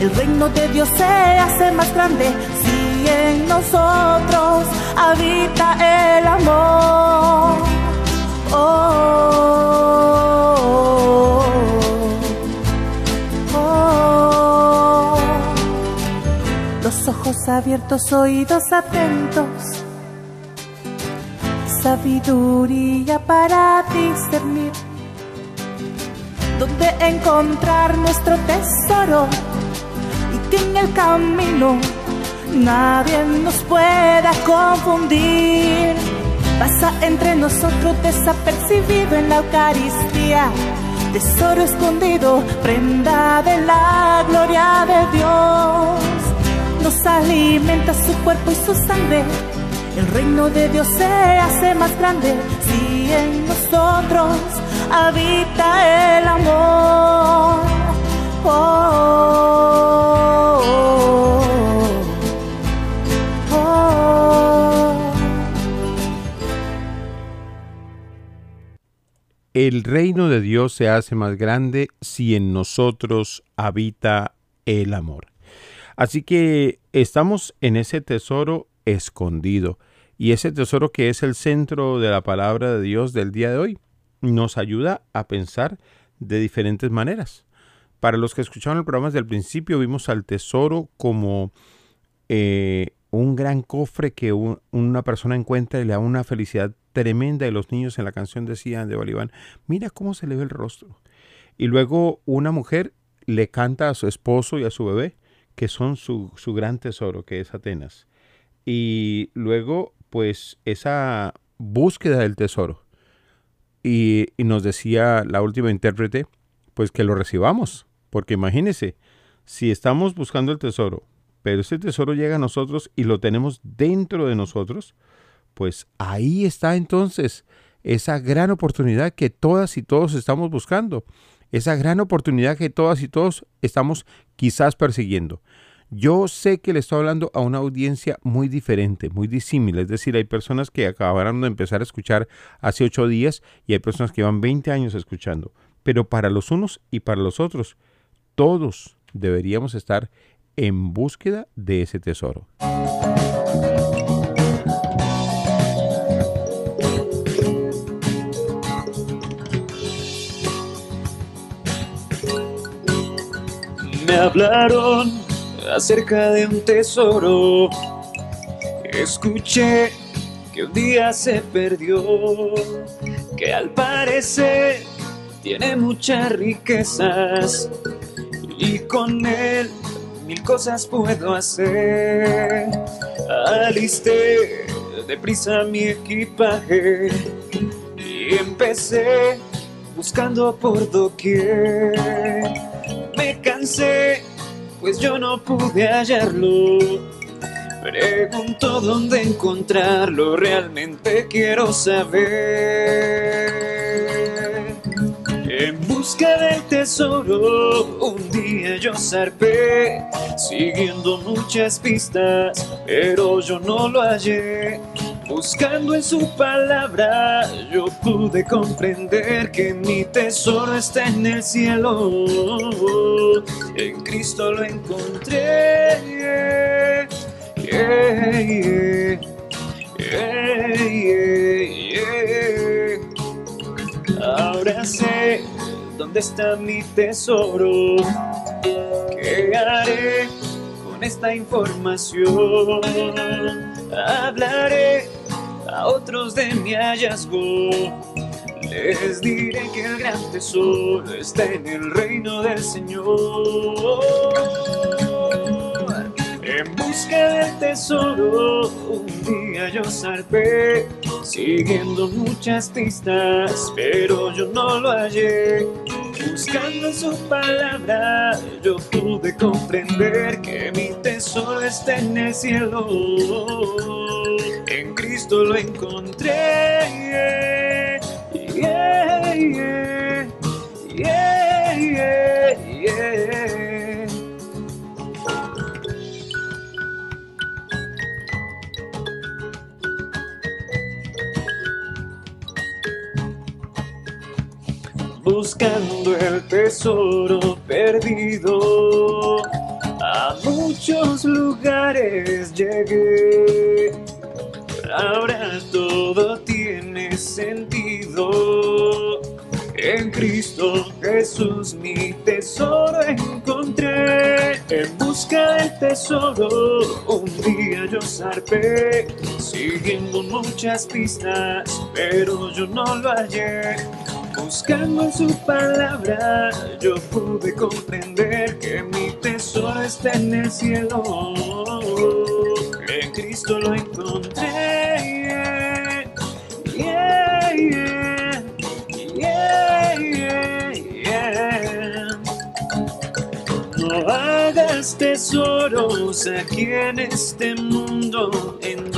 Speaker 8: el reino de Dios se hace más grande en nosotros habita el amor. Oh, oh, oh. Los ojos abiertos, oídos atentos, sabiduría para discernir dónde encontrar nuestro tesoro y en el camino nadie nos pueda confundir. Pasa entre nosotros desapercibido en la Eucaristía, tesoro escondido, prenda de la gloria de Dios. Nos alimenta su cuerpo y su sangre, el reino de Dios se hace más grande si en nosotros habita el amor. Oh,
Speaker 1: El reino de Dios se hace más grande si en nosotros habita el amor. Así que estamos en ese tesoro escondido y ese tesoro que es el centro de la palabra de Dios del día de hoy nos ayuda a pensar de diferentes maneras. Para los que escucharon el programa desde el principio vimos al tesoro como eh, un gran cofre que una persona encuentra y le da una felicidad tremenda. Y los niños en la canción decían de Bolívar, mira cómo se le ve el rostro. Y luego una mujer le canta a su esposo y a su bebé que son su, su gran tesoro, que es Atenas. Y luego, pues, esa búsqueda del tesoro. Y, y, nos decía la última intérprete, pues que lo recibamos. Porque imagínese, si estamos buscando el tesoro, pero ese tesoro llega a nosotros y lo tenemos dentro de nosotros, pues ahí está entonces esa gran oportunidad que todas y todos estamos buscando, esa gran oportunidad que todas y todos estamos quizás persiguiendo. Yo sé que le estoy hablando a una audiencia muy diferente, muy disímil. Es decir, hay personas que acabaron de empezar a escuchar hace ocho días y hay personas que van 20 años escuchando. Pero para los unos y para los otros, todos deberíamos estar en búsqueda de ese tesoro.
Speaker 9: Me hablaron acerca de un tesoro. Escuché que un día se perdió, que al parecer tiene muchas riquezas y con él mil cosas puedo hacer. Alisté deprisa mi equipaje y empecé buscando por doquier. Me cansé, pues yo no pude hallarlo. Pregunto dónde encontrarlo, realmente quiero saber. En busca del tesoro, un día yo zarpé, siguiendo muchas pistas, pero yo no lo hallé. Buscando en su palabra, yo pude comprender que mi tesoro está en el cielo. En Cristo lo encontré. Ahora sé dónde está mi tesoro. ¿Qué haré con esta información? Hablaré a otros de mi hallazgo. Les diré que el gran tesoro está en el reino del Señor. En busca del tesoro, un día yo zarpé, siguiendo muchas pistas, pero yo no lo hallé. Buscando su palabra, yo pude comprender que mi tesoro está en el cielo. En Cristo lo encontré. Yeah, yeah, yeah. buscando el tesoro perdido. Muchos lugares llegué, ahora todo tiene sentido. En Cristo Jesús mi tesoro encontré. En busca del tesoro un día yo zarpé, siguiendo muchas pistas, pero yo no lo hallé. Buscando en su palabra, yo pude comprender que mi tesoro está en el cielo. En Cristo lo encontré. Yeah, yeah, yeah. No hagas tesoros aquí en este mundo en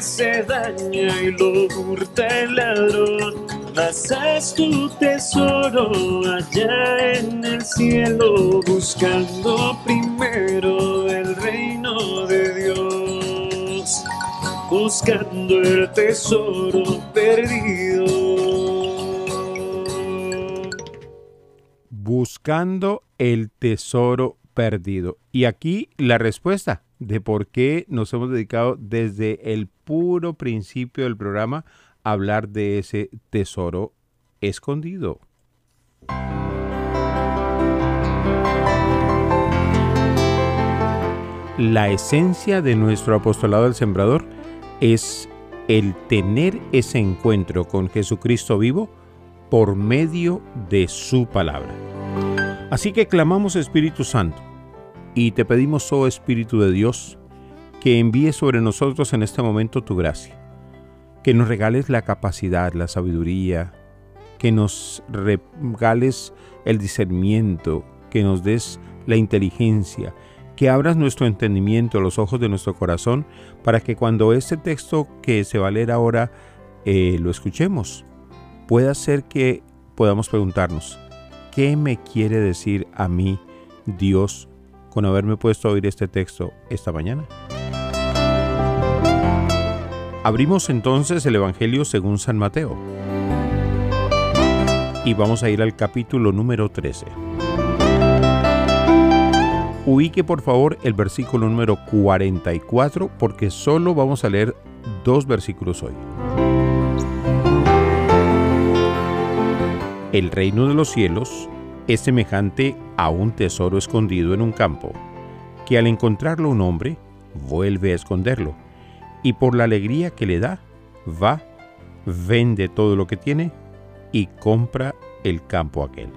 Speaker 9: se daña y lo hurta el ladrón. Mas tu tesoro allá en el cielo, buscando primero el reino de Dios, buscando el tesoro perdido.
Speaker 1: Buscando el tesoro perdido. Y aquí la respuesta de por qué nos hemos dedicado desde el puro principio del programa a hablar de ese tesoro escondido. La esencia de nuestro apostolado del sembrador es el tener ese encuentro con Jesucristo vivo por medio de su palabra. Así que clamamos Espíritu Santo, Y te pedimos, oh Espíritu de Dios, que envíes sobre nosotros en este momento tu gracia, que nos regales la capacidad, la sabiduría, que nos regales el discernimiento, que nos des la inteligencia, que abras nuestro entendimiento, los ojos de nuestro corazón, para que cuando este texto que se va a leer ahora eh, lo escuchemos, pueda ser que podamos preguntarnos, ¿qué me quiere decir a mí Dios con haberme puesto a oír este texto esta mañana? Abrimos entonces el Evangelio según San Mateo y vamos a ir al capítulo número 13. Ubique por favor el versículo número 44 porque solo vamos a leer dos versículos hoy. El reino de los cielos es semejante a un tesoro escondido en un campo, que al encontrarlo un hombre, vuelve a esconderlo, y por la alegría que le da, va, vende todo lo que tiene y compra el campo aquel.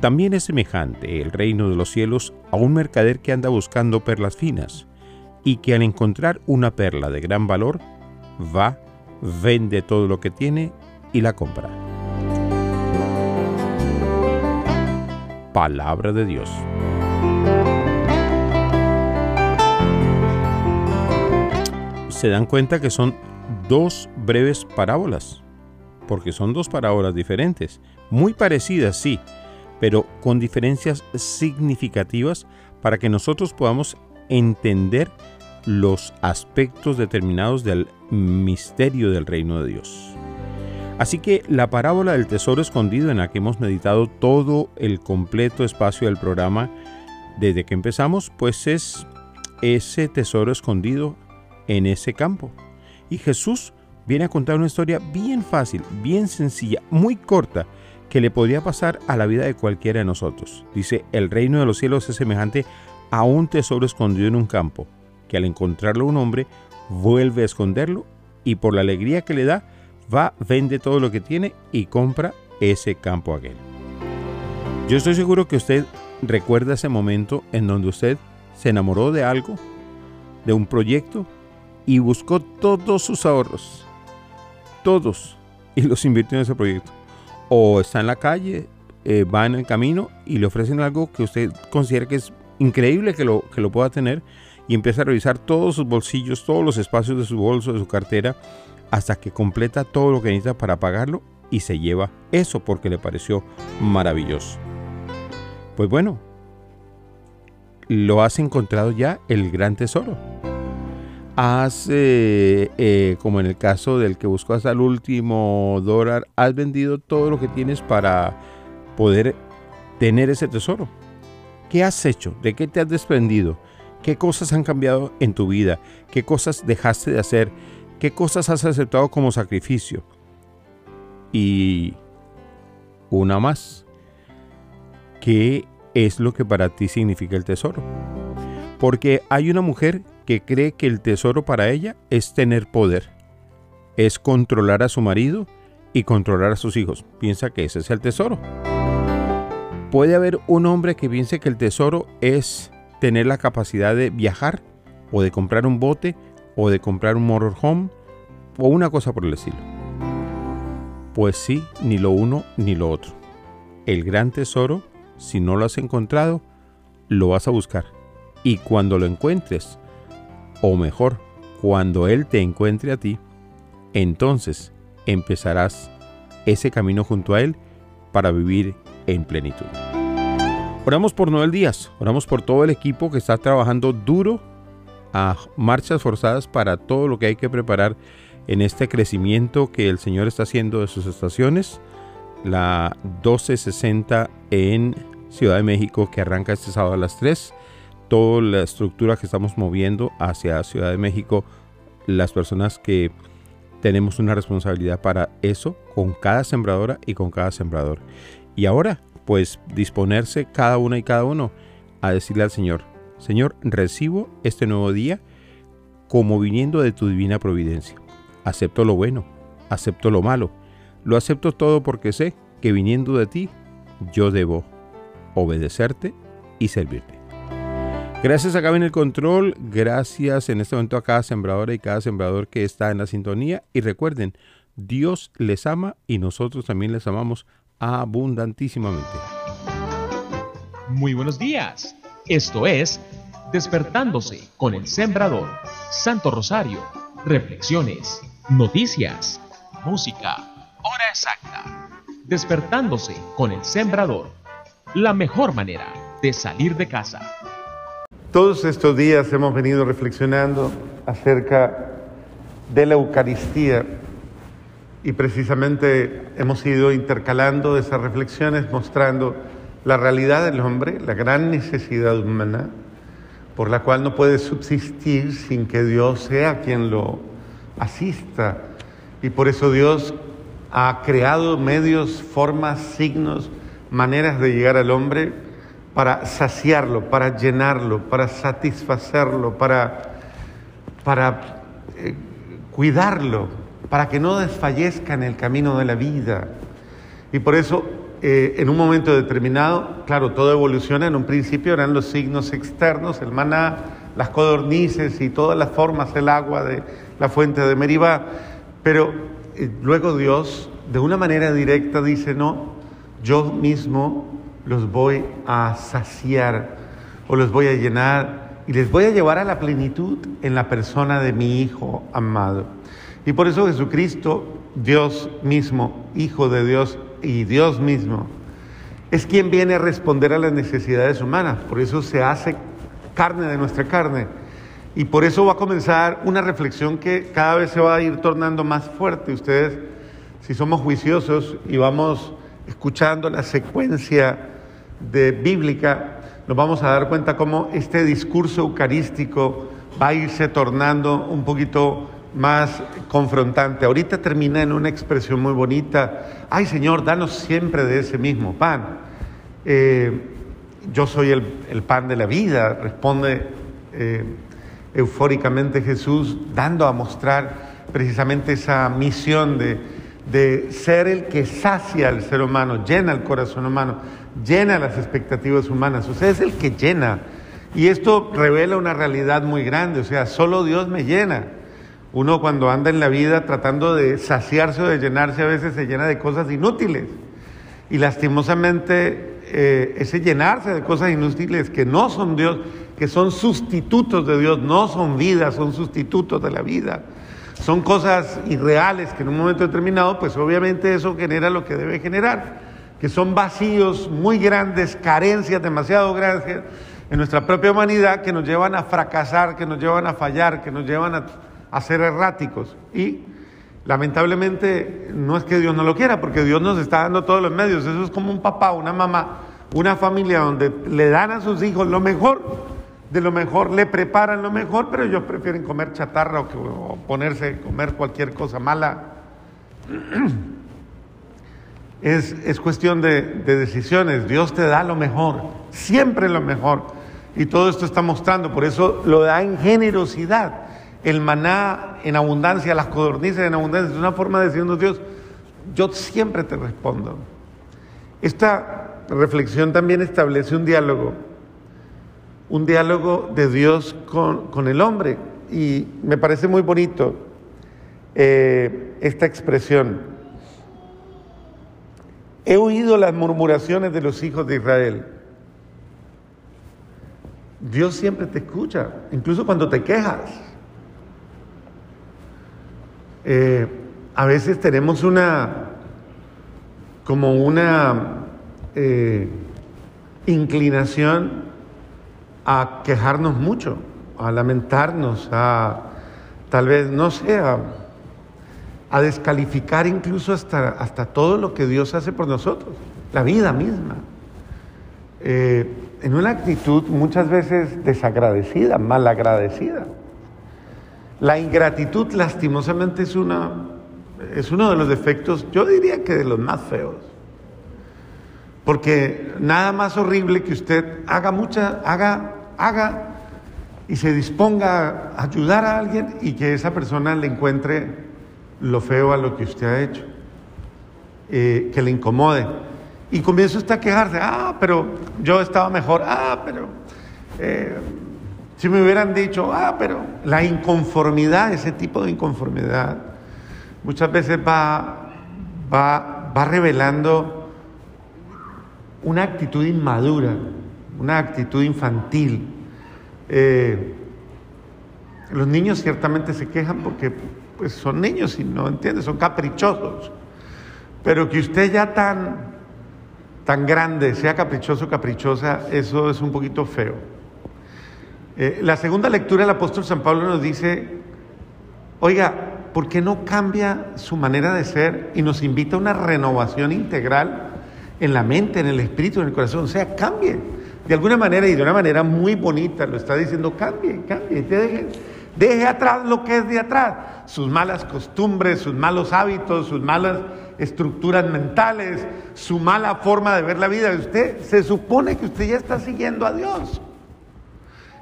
Speaker 1: También es semejante el reino de los cielos a un mercader que anda buscando perlas finas y que al encontrar una perla de gran valor, va, vende todo lo que tiene y la compra. Palabra de Dios. Se dan cuenta que son dos breves parábolas porque son dos parábolas diferentes, muy parecidas, sí, pero con diferencias significativas para que nosotros podamos entender los aspectos determinados del misterio del reino de Dios. Así que la parábola del tesoro escondido en la que hemos meditado todo el completo espacio del programa desde que empezamos, pues es ese tesoro escondido en ese campo. Y Jesús viene a contar una historia bien fácil, bien sencilla, muy corta, que le podría pasar a la vida de cualquiera de nosotros. Dice, el reino de los cielos es semejante a un tesoro escondido en un campo, que al encontrarlo un hombre, vuelve a esconderlo y por la alegría que le da, va, vende todo lo que tiene y compra ese campo aquel. Yo estoy seguro que usted recuerda ese momento en donde usted se enamoró de algo, de un proyecto, y buscó todos sus ahorros, todos y los invirtió en ese proyecto. O está en la calle, eh, va en el camino y le ofrecen algo que usted considera que es increíble que lo, que lo pueda tener y empieza a revisar todos sus bolsillos, todos los espacios de su bolso, de su cartera, hasta que completa todo lo que necesita para pagarlo y se lleva eso porque le pareció maravilloso. Pues bueno, lo has encontrado ya el gran tesoro has, eh, eh, como en el caso del que buscó hasta el último dólar, has vendido todo lo que tienes para poder tener ese tesoro. ¿Qué has hecho? ¿De qué te has desprendido? ¿Qué cosas han cambiado en tu vida? ¿Qué cosas dejaste de hacer? ¿Qué cosas has aceptado como sacrificio? Y una más. ¿Qué es lo que para ti significa el tesoro? Porque hay una mujer que cree que el tesoro para ella es tener poder, es controlar a su marido y controlar a sus hijos. Piensa que ese es el tesoro. Puede haber un hombre que piense que el tesoro es tener la capacidad de viajar o de comprar un bote o de comprar un motorhome o una cosa por el estilo. Pues sí, ni lo uno ni lo otro. El gran tesoro, si no lo has encontrado, lo vas a buscar. Y cuando lo encuentres, o mejor, cuando Él te encuentre a ti, entonces empezarás ese camino junto a Él para vivir en plenitud. Oramos por Noel Díaz, oramos por todo el equipo que está trabajando duro marchas forzadas para todo lo que hay que preparar en este crecimiento que el Señor está haciendo de sus estaciones. La 1260 en Ciudad de México que arranca este sábado a las 3 toda la estructura que estamos moviendo hacia Ciudad de México, las personas que tenemos una responsabilidad para eso con cada sembradora y con cada sembrador. Y ahora, pues disponerse cada una y cada uno a decirle al Señor, Señor, recibo este nuevo día como viniendo de tu divina providencia. Acepto lo bueno, acepto lo malo, lo acepto todo porque sé que viniendo de ti, yo debo obedecerte y servirte. Gracias a Gaby en el control, gracias en este momento a cada sembradora y cada sembrador que está en la sintonía. Y recuerden, Dios les ama y nosotros también les amamos abundantísimamente.
Speaker 10: Muy buenos días. Esto es Despertándose con el Sembrador. Santo Rosario. Reflexiones. Noticias. Música. Hora exacta. Despertándose con el Sembrador. La mejor manera de salir de casa.
Speaker 7: Todos estos días hemos venido reflexionando acerca de la Eucaristía y precisamente hemos ido intercalando esas reflexiones mostrando la realidad del hombre, la gran necesidad humana, por la cual no puede subsistir sin que Dios sea quien lo asista. Y por eso Dios ha creado medios, formas, signos, maneras de llegar al hombre para saciarlo, para llenarlo, para satisfacerlo, para, para eh, cuidarlo, para que no desfallezca en el camino de la vida. Y por eso, eh, en un momento determinado, claro, todo evoluciona, en un principio eran los signos externos, el maná, las codornices y todas las formas, el agua de la fuente de Meribá, pero eh, luego Dios, de una manera directa, dice, no, yo mismo los voy a saciar o los voy a llenar y les voy a llevar a la plenitud en la persona de mi Hijo amado. Y por eso Jesucristo, Dios mismo, Hijo de Dios y Dios mismo, es quien viene a responder a las necesidades humanas. Por eso se hace carne de nuestra carne. Y por eso va a comenzar una reflexión que cada vez se va a ir tornando más fuerte. Ustedes, si somos juiciosos y vamos escuchando la secuencia de bíblica, nos vamos a dar cuenta cómo este discurso eucarístico va a irse tornando un poquito más confrontante. Ahorita termina en una expresión muy bonita, ay Señor, danos siempre de ese mismo pan. Eh, yo soy el, pan de la vida, responde eh, eufóricamente Jesús, dando a mostrar precisamente esa misión de, de ser el que sacia al ser humano, llena el corazón humano llena las expectativas humanas, o es el que llena. Y esto revela una realidad muy grande, o sea, solo Dios me llena. Uno cuando anda en la vida tratando de saciarse o de llenarse a veces se llena de cosas inútiles. Y lastimosamente eh, ese llenarse de cosas inútiles que no son Dios, que son sustitutos de Dios, no son vida, son sustitutos de la vida. Son cosas irreales que en un momento determinado, pues obviamente eso genera lo que debe generar que son vacíos muy grandes, carencias demasiado grandes en nuestra propia humanidad que nos llevan a fracasar, que nos llevan a fallar, que nos llevan a, ser erráticos. Y lamentablemente no es que Dios no lo quiera, porque Dios nos está dando todos los medios. Eso es como un papá, una mamá, una familia donde le dan a sus hijos lo mejor, de lo mejor, le preparan lo mejor, pero ellos prefieren comer chatarra o, o ponerse a comer cualquier cosa mala. es, cuestión de, decisiones. Dios te da lo mejor, siempre lo mejor. Y todo esto está mostrando, por eso lo da en generosidad. El maná en abundancia, las codornices en abundancia, es una forma de decirnos Dios, yo siempre te respondo. Esta reflexión también establece un diálogo, un diálogo de Dios con, el hombre. Y me parece muy bonito eh, esta expresión. He oído las murmuraciones de los hijos de Israel. Dios siempre te escucha, incluso cuando te quejas. Eh, a veces tenemos una, como una eh, inclinación a quejarnos mucho, a lamentarnos, a tal vez, no sé, a descalificar incluso hasta, hasta todo lo que Dios hace por nosotros, la vida misma. Eh, en una actitud muchas veces desagradecida, malagradecida. La ingratitud lastimosamente es, una, es uno de los defectos, yo diría que de los más feos. Porque nada más horrible que usted haga mucha, haga, haga y se disponga a ayudar a alguien y que esa persona le encuentre lo feo a lo que usted ha hecho, eh, que le incomode. Y comienza usted a quejarse, ah, pero yo estaba mejor, ah, pero eh, Si me hubieran dicho, ah, pero la inconformidad, ese tipo de inconformidad, muchas veces va, va, va revelando una actitud inmadura, una actitud infantil. Eh, los niños ciertamente se quejan porque pues, son niños y no entienden, son caprichosos. Pero que usted ya tan, tan grande sea caprichoso, caprichosa, eso es un poquito feo. Eh, la segunda lectura del apóstol San Pablo nos dice, oiga, ¿por qué no cambia su manera de ser y nos invita a una renovación integral en la mente, en el espíritu, en el corazón? O sea, cambie. De alguna manera y de una manera muy bonita lo está diciendo, cambie, cambie, deje, deje atrás lo que es de atrás, sus malas costumbres, sus malos hábitos, sus malas estructuras mentales, su mala forma de ver la vida. Usted se supone que usted ya está siguiendo a Dios.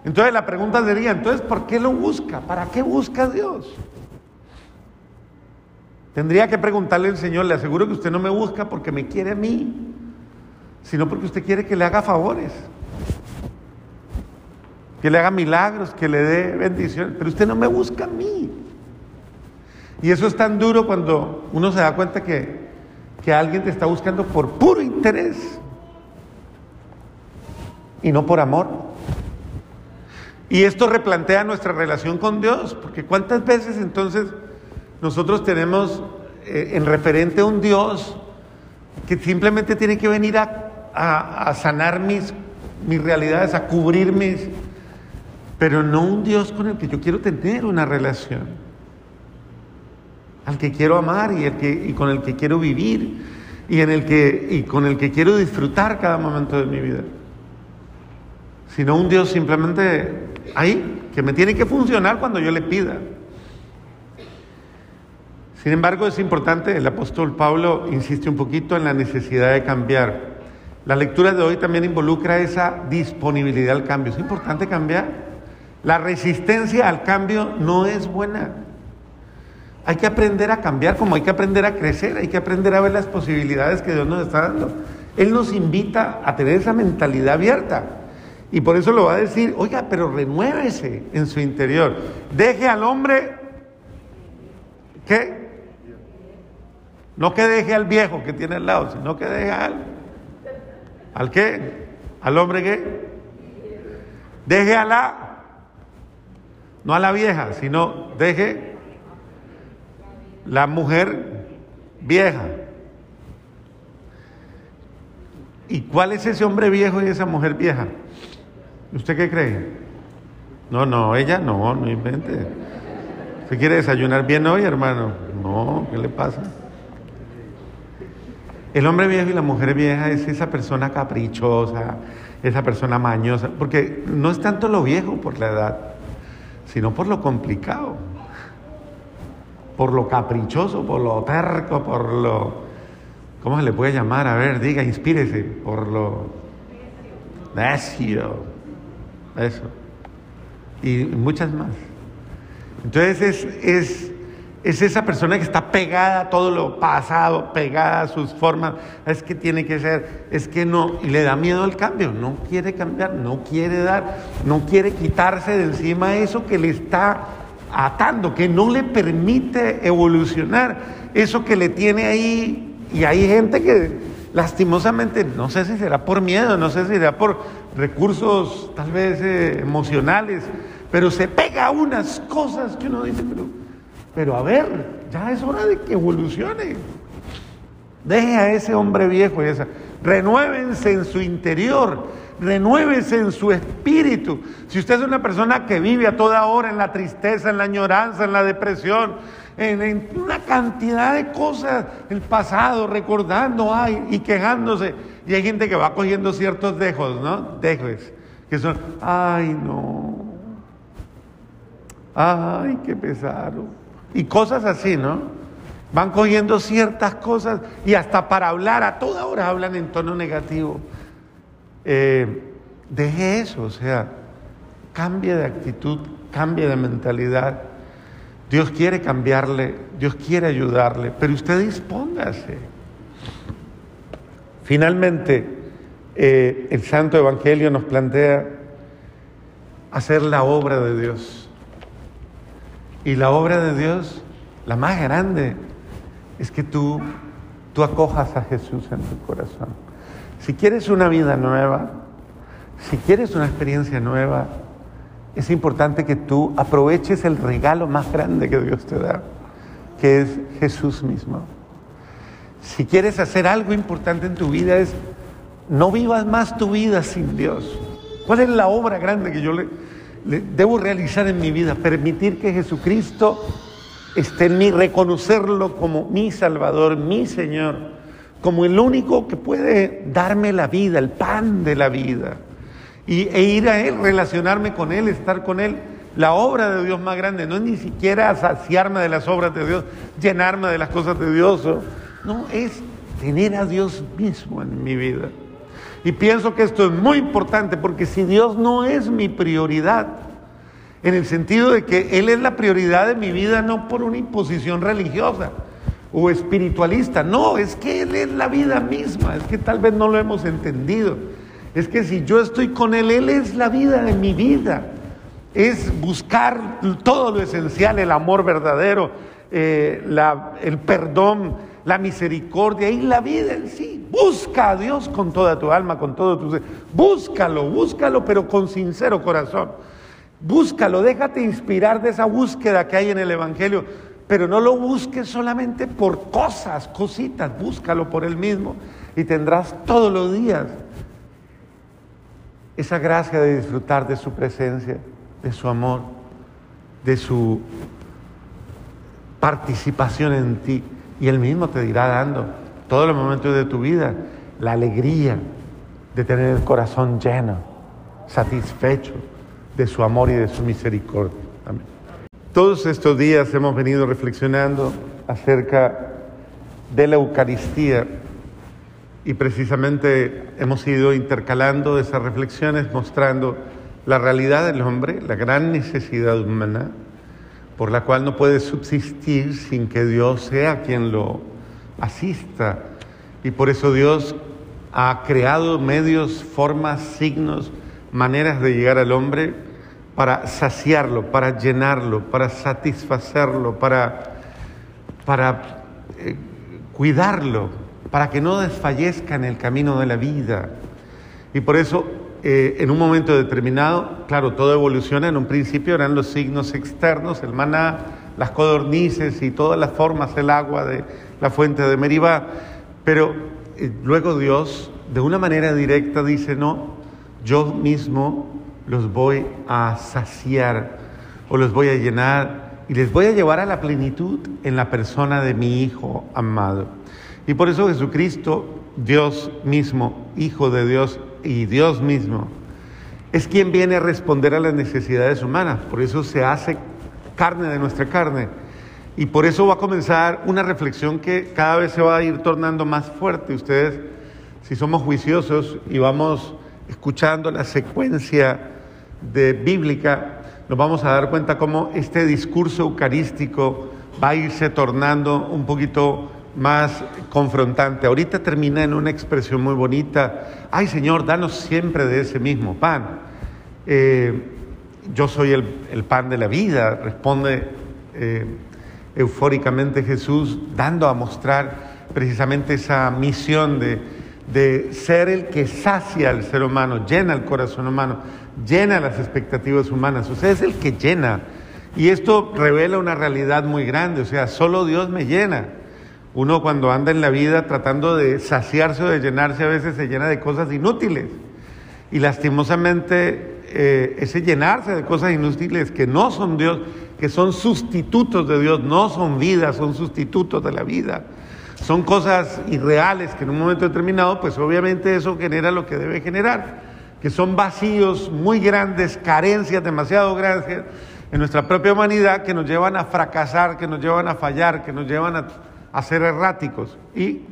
Speaker 7: Entonces la pregunta sería, entonces, ¿por qué lo busca? ¿Para qué busca a Dios? Tendría que preguntarle al Señor, le aseguro que usted no me busca porque me quiere a mí, sino porque usted quiere que le haga favores, que le haga milagros, que le dé bendiciones, pero usted no me busca a mí. Y eso es tan duro cuando uno se da cuenta que, que alguien te está buscando por puro interés y no por amor. Y esto replantea nuestra relación con Dios, porque cuántas veces entonces nosotros tenemos eh, en referente a un Dios que simplemente tiene que venir a, sanar mis, mis realidades, a cubrir mis, pero no un Dios con el que yo quiero tener una relación, al que quiero amar y, el que, y con el que quiero vivir y, en el que, y con el que quiero disfrutar cada momento de mi vida, sino un Dios simplemente ahí, que me tiene que funcionar cuando yo le pida. Sin embargo, es importante, el apóstol Pablo insiste un poquito en la necesidad de cambiar. La lectura de hoy también involucra esa disponibilidad al cambio. Es importante cambiar. La resistencia al cambio no es buena. Hay que aprender a cambiar como hay que aprender a crecer, hay que aprender a ver las posibilidades que Dios nos está dando. Él nos invita a tener esa mentalidad abierta. Y por eso lo va a decir, oiga, pero renuévese en su interior. Deje al hombre que no que deje al viejo que tiene al lado, sino que deje al ¿Al qué? ¿Al hombre qué? Deje a la no a la vieja, sino deje la mujer vieja. ¿Y cuál es ese hombre viejo y esa mujer vieja? ¿Usted qué cree? No, no, ella no, no invente. ¿Usted quiere desayunar bien hoy, hermano? No, ¿qué le pasa? El hombre viejo y la mujer vieja es esa persona caprichosa, esa persona mañosa, porque no es tanto lo viejo por la edad, sino por lo complicado, por lo caprichoso, por lo terco, por lo... ¿Cómo se le puede llamar? A ver, diga, inspírese, por lo necio, eso. Y muchas más. Entonces es, es, es, esa persona que está pegada a todo lo pasado, pegada a sus formas. Es que tiene que ser, es que no, y le da miedo al cambio, no quiere cambiar, no quiere dar, no quiere quitarse de encima eso que le está atando, que no le permite evolucionar, eso que le tiene ahí. Y hay gente que lastimosamente, no sé si será por miedo, no sé si será por recursos tal vez eh, emocionales, pero se pega a unas cosas que uno dice, pero, pero a ver, ya es hora de que evolucione. Deje a ese hombre viejo y esa. Renuévense en su interior, renuévense en su espíritu. Si usted es una persona que vive a toda hora en la tristeza, en la añoranza, en la depresión, en, una cantidad de cosas, el pasado, recordando, ay, y quejándose. Y hay gente que va cogiendo ciertos dejos, ¿no? Dejos, que son, ay, no, ay, qué pesado. Y cosas así, ¿no? Van cogiendo ciertas cosas y hasta para hablar, a toda hora hablan en tono negativo. Eh, deje eso, o sea, cambie de actitud, cambie de mentalidad Dios quiere cambiarle, Dios quiere ayudarle, pero usted dispóngase. Finalmente, eh, el Santo Evangelio nos plantea hacer la obra de Dios. Y la obra de Dios, la más grande, es que tú, tú acojas a Jesús en tu corazón. Si quieres una vida nueva, si quieres una experiencia nueva, es importante que tú aproveches el regalo más grande que Dios te da, que es Jesús mismo. Si quieres hacer algo importante en tu vida es no vivas más tu vida sin Dios. ¿Cuál es la obra grande que yo le, debo realizar en mi vida? Permitir que Jesucristo esté en mí, reconocerlo como mi Salvador, mi Señor, como el único que puede darme la vida, el pan de la vida. Y, e ir a Él, relacionarme con Él, estar con Él. La obra de Dios más grande no es ni siquiera saciarme de las obras de Dios, llenarme de las cosas de Dios. No, es tener a Dios mismo en mi vida. Y pienso que esto es muy importante porque si Dios no es mi prioridad, en el sentido de que Él es la prioridad de mi vida no por una imposición religiosa o espiritualista, no, es que Él es la vida misma, es que tal vez no lo hemos entendido. Es que si yo estoy con Él, Él es la vida de mi vida. Es buscar todo lo esencial, el amor verdadero, eh, el perdón, la misericordia y la vida en sí. Busca a Dios con toda tu alma, con todo tu ser. Búscalo, búscalo, pero con sincero corazón. Búscalo, déjate inspirar de esa búsqueda que hay en el Evangelio, pero no lo busques solamente por cosas, cositas, búscalo por Él mismo y tendrás todos los días esa gracia de disfrutar de su presencia, de su amor, de su participación en ti. Y Él mismo te dirá dando todos los momentos de tu vida la alegría de tener el corazón lleno, satisfecho de su amor y de su misericordia. Amén. Todos estos días hemos venido reflexionando acerca de la Eucaristía y precisamente hemos ido intercalando esas reflexiones mostrando la realidad del hombre, la gran necesidad humana, por la cual no puede subsistir sin que Dios sea quien lo asista. Y por eso Dios ha creado medios, formas, signos, maneras de llegar al hombre para saciarlo, para llenarlo, para satisfacerlo, para, para eh, cuidarlo, para que no desfallezca en el camino de la vida. Y por eso, eh, en un momento determinado, claro, todo evoluciona, en un principio eran los signos externos, el maná, las codornices y todas las formas, el agua de la fuente de Meribá, pero eh, luego Dios, de una manera directa, dice, no, yo mismo los voy a saciar o los voy a llenar y les voy a llevar a la plenitud en la persona de mi Hijo amado. Y por eso Jesucristo, Dios mismo, Hijo de Dios y Dios mismo, es quien viene a responder a las necesidades humanas. Por eso se hace carne de nuestra carne. Y por eso va a comenzar una reflexión que cada vez se va a ir tornando más fuerte. Ustedes, si somos juiciosos y vamos escuchando la secuencia de bíblica, nos vamos a dar cuenta cómo este discurso eucarístico va a irse tornando un poquito más confrontante. Ahorita termina en una expresión muy bonita, ay Señor, danos siempre de ese mismo pan. Eh, yo soy el, el, pan de la vida, responde eh, eufóricamente Jesús, dando a mostrar precisamente esa misión de, de ser el que sacia al ser humano, llena el corazón humano, llena las expectativas humanas, o sea, es el que llena. Y esto revela una realidad muy grande, o sea, solo Dios me llena. Uno cuando anda en la vida tratando de saciarse o de llenarse a veces se llena de cosas inútiles. Y lastimosamente eh, ese llenarse de cosas inútiles que no son Dios, que son sustitutos de Dios, no son vida, son sustitutos de la vida. Son cosas irreales que en un momento determinado, pues obviamente eso genera lo que debe generar, que son vacíos muy grandes, carencias demasiado grandes en nuestra propia humanidad que nos llevan a fracasar, que nos llevan a fallar, que nos llevan a a ser erráticos. Y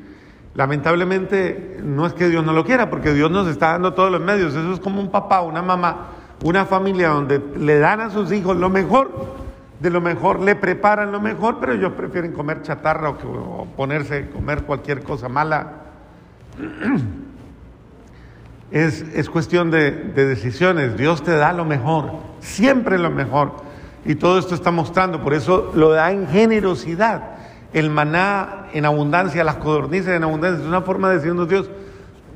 Speaker 7: lamentablemente no es que Dios no lo quiera, porque Dios nos está dando todos los medios. Eso es como un papá, una mamá, una familia donde le dan a sus hijos lo mejor, de lo mejor, le preparan lo mejor, pero ellos prefieren comer chatarra o, o ponerse a comer cualquier cosa mala. es, es cuestión de decisiones. Dios te da lo mejor, siempre lo mejor. Y todo esto está mostrando, por eso lo da en generosidad. El maná en abundancia, las codornices en abundancia, es una forma de decirnos Dios,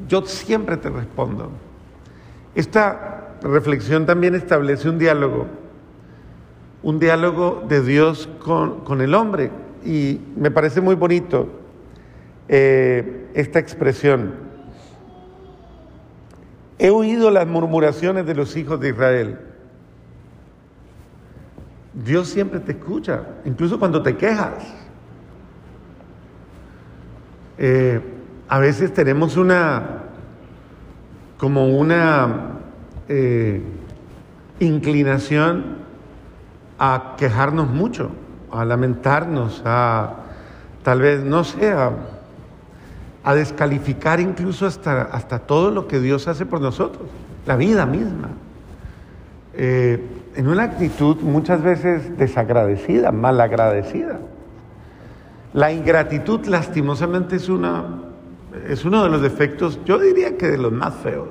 Speaker 7: yo siempre te respondo. Esta reflexión también establece un diálogo, un diálogo de Dios con, con el hombre. Y me parece muy bonito eh, esta expresión. He oído las murmuraciones de los hijos de Israel. Dios siempre te escucha, incluso cuando te quejas. Eh, a veces tenemos una, como una eh, inclinación a quejarnos mucho, a lamentarnos, a tal vez, no sé, a, descalificar incluso hasta, hasta todo lo que Dios hace por nosotros, la vida misma. Eh, en una actitud muchas veces desagradecida, malagradecida. La ingratitud lastimosamente es, una, es uno de los defectos, yo diría que de los más feos.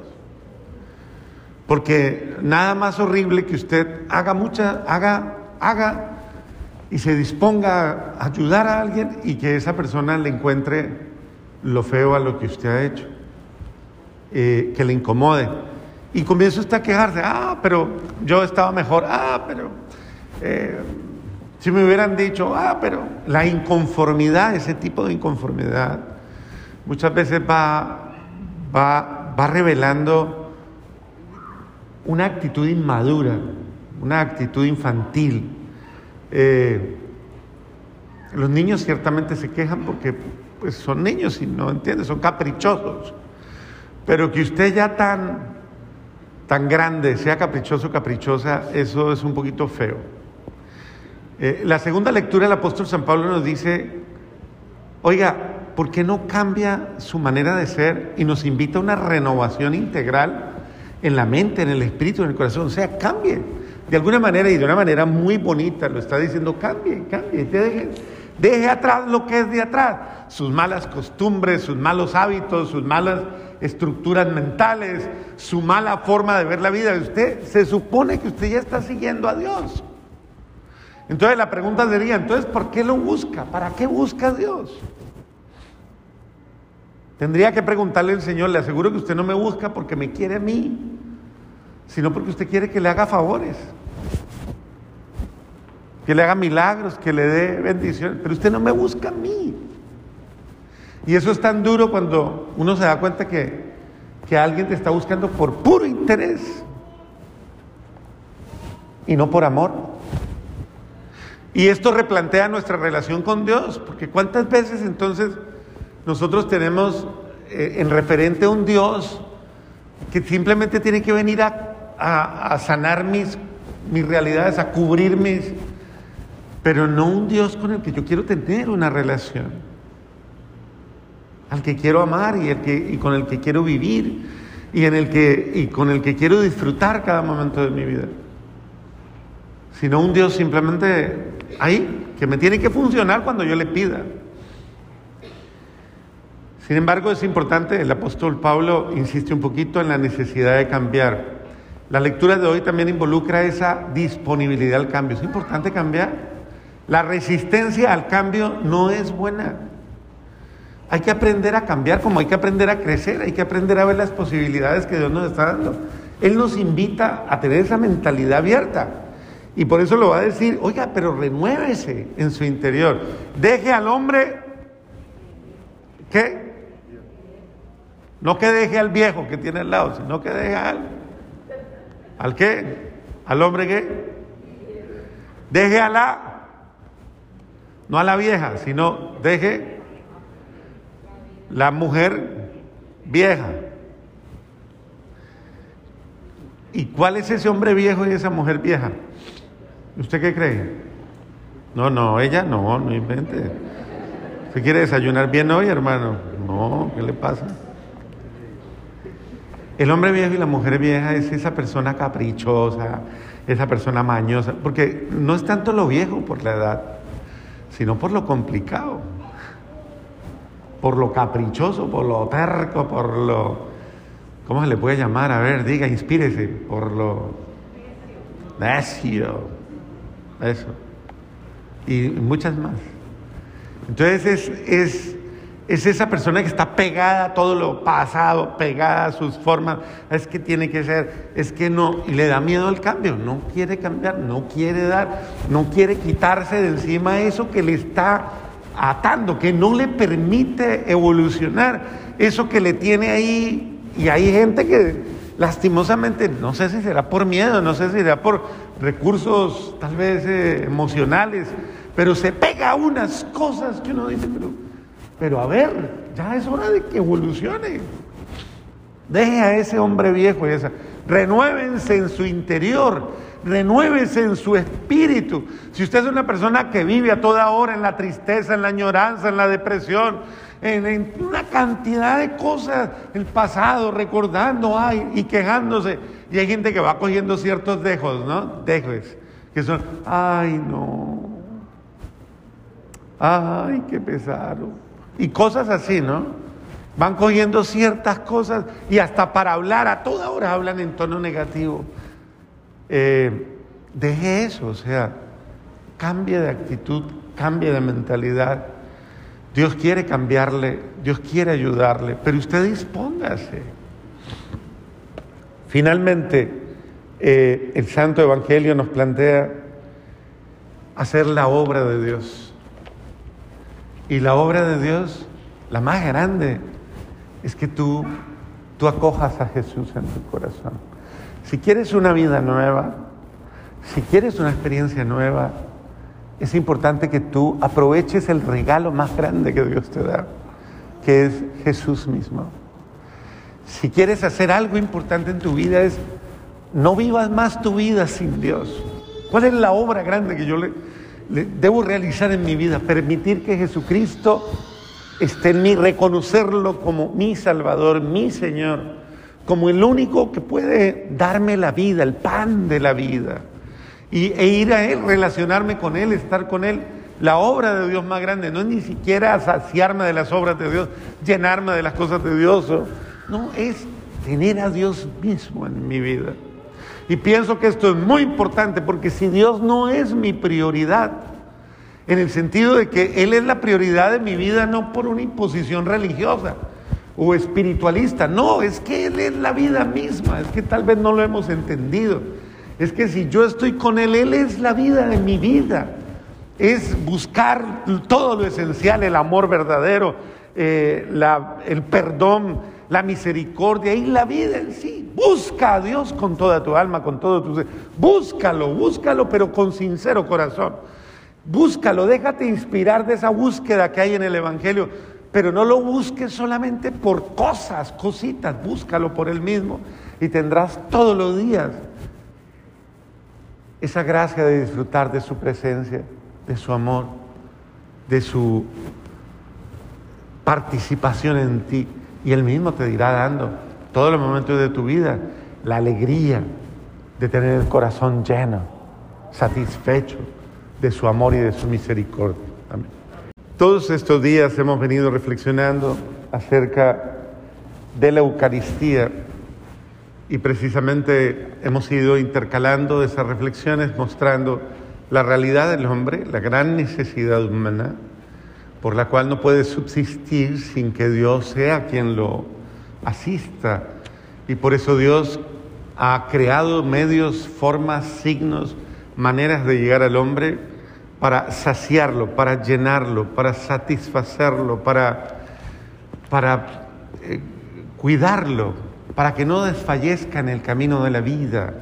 Speaker 7: Porque nada más horrible que usted haga mucha, haga, haga y se disponga a ayudar a alguien y que esa persona le encuentre lo feo a lo que usted ha hecho, eh, que le incomode. Y comienza usted a quejarse, ah, pero yo estaba mejor, ah, pero eh, si me hubieran dicho, ah, pero la inconformidad, ese tipo de inconformidad, muchas veces va, va, va revelando una actitud inmadura, una actitud infantil. Eh, los niños ciertamente se quejan porque pues, son niños y no entienden, son caprichosos. Pero que usted ya tan tan grande, sea caprichoso o caprichosa, eso es un poquito feo. Eh, la segunda lectura, el apóstol San Pablo nos dice, oiga, ¿por qué no cambia su manera de ser y nos invita a una renovación integral en la mente, en el espíritu, en el corazón? O sea, cambie. De alguna manera y de una manera muy bonita lo está diciendo, cambie, cambie, deje, deje atrás lo que es de atrás, sus malas costumbres, sus malos hábitos, sus malas estructuras mentales, su mala forma de ver la vida. Usted se supone que usted ya está siguiendo a Dios. Entonces la pregunta sería, entonces, ¿por qué lo busca? ¿Para qué busca Dios? Tendría que preguntarle al Señor, le aseguro que usted no me busca porque me quiere a mí, sino porque usted quiere que le haga favores, que le haga milagros, que le dé bendiciones, pero usted no me busca a mí. Y eso es tan duro cuando uno se da cuenta que, que alguien te está buscando por puro interés y no por amor. Y esto replantea nuestra relación con Dios, porque cuántas veces entonces nosotros tenemos eh, en referente a un Dios que simplemente tiene que venir a, a, sanar mis, mis realidades, a cubrir mis, pero no un Dios con el que yo quiero tener una relación al que quiero amar y, el que, y con el que quiero vivir y, en el que, y con el que quiero disfrutar cada momento de mi vida. Sino un Dios simplemente ahí, que me tiene que funcionar cuando yo le pida. Sin embargo, es importante, el apóstol Pablo insiste un poquito en la necesidad de cambiar. La lectura de hoy también involucra esa disponibilidad al cambio. Es importante cambiar. La resistencia al cambio no es buena. Hay que aprender a cambiar como hay que aprender a crecer, hay que aprender a ver las posibilidades que Dios nos está dando. Él nos invita a tener esa mentalidad abierta. Y por eso lo va a decir, oiga, pero renuévese en su interior. Deje al hombre, ¿qué? No que deje al viejo que tiene al lado, sino que deje al, ¿al qué? Al hombre qué? Deje a la, no a la vieja, sino deje la mujer vieja. ¿Y cuál es ese hombre viejo y esa mujer vieja? ¿Usted qué cree? No, no, ella no, no invente. ¿Usted quiere desayunar bien hoy, hermano? No, ¿qué le pasa? El hombre viejo y la mujer vieja es esa persona caprichosa, esa persona mañosa, porque no es tanto lo viejo por la edad, sino por lo por lo caprichoso, por lo terco, por lo ¿cómo se le puede llamar? A ver, diga, inspírese por lo necio, eso, y muchas más. Entonces es, es, es esa persona que está pegada a todo lo pasado, pegada a sus formas, es que tiene que ser, es que no, y le da miedo al cambio, no quiere cambiar, no quiere dar, no quiere quitarse de encima eso que le está atando, que no le permite evolucionar, eso que le tiene ahí, y hay gente que lastimosamente, no sé si será por miedo, no sé si será por recursos tal vez eh, emocionales, pero se pega a unas cosas que uno dice, pero, pero a ver, ya es hora de que evolucione. Deje a ese hombre viejo y esa. Renuévense en su interior, renuévense en su espíritu. Si usted es una persona que vive a toda hora en la tristeza, en la añoranza, en la depresión, en, una cantidad de cosas, el pasado, recordando ay, y quejándose, y hay gente que va cogiendo ciertos dejos, ¿no? Dejos, que son, ay, no, ay, qué pesado. Y cosas así, ¿no? Van cogiendo ciertas cosas y hasta para hablar a toda hora hablan en tono negativo. Eh, deje eso, o sea, cambie de actitud, cambie de mentalidad. Dios quiere cambiarle, Dios quiere ayudarle, pero usted dispóngase. Finalmente, eh, el Santo Evangelio nos plantea hacer la obra de Dios. Y la obra de Dios, la más grande, es que tú, tú acojas a Jesús en tu corazón. Si quieres una vida nueva, si quieres una experiencia nueva, es importante que tú aproveches el regalo más grande que Dios te da, que es Jesús mismo. Si quieres hacer algo importante en tu vida es no vivas más tu vida sin Dios. ¿Cuál es la obra grande que yo le, debo realizar en mi vida? Permitir que Jesucristo esté en mí, reconocerlo como mi Salvador, mi Señor, como el único que puede darme la vida, el pan de la vida. Y, e ir a Él, relacionarme con Él, estar con Él. La obra de Dios más grande no es ni siquiera saciarme de las obras de Dios, llenarme de las cosas de Dios. No, es tener a Dios mismo en mi vida. Y pienso que esto es muy importante porque si Dios no es mi prioridad, en el sentido de que Él es la prioridad de mi vida no por una imposición religiosa o espiritualista, no, es que Él es la vida misma, es que tal vez no lo hemos entendido. Es que si yo estoy con Él, Él es la vida de mi vida. Es buscar todo lo esencial, el amor verdadero, eh, el perdón, la misericordia y la vida en sí. Busca a Dios con toda tu alma, con todo tu ser. Búscalo, búscalo, pero con sincero corazón. Búscalo, déjate inspirar de esa búsqueda que hay en el Evangelio, pero no lo busques solamente por cosas, cositas, búscalo por Él mismo y tendrás todos los días esa gracia de disfrutar de su presencia, de su amor, de su participación en ti. Y Él mismo te dirá dando todos los momentos de tu vida la alegría de tener el corazón lleno, satisfecho de su amor y de su misericordia. Amén. Todos estos días hemos venido reflexionando acerca de la Eucaristía y precisamente hemos ido intercalando esas reflexiones mostrando la realidad del hombre, la gran necesidad humana, por la cual no puede subsistir sin que Dios sea quien lo asista. Y por eso Dios ha creado medios, formas, signos, maneras de llegar al hombre para saciarlo, para llenarlo, para satisfacerlo, para, para eh, cuidarlo, para que no desfallezca en el camino de la vida.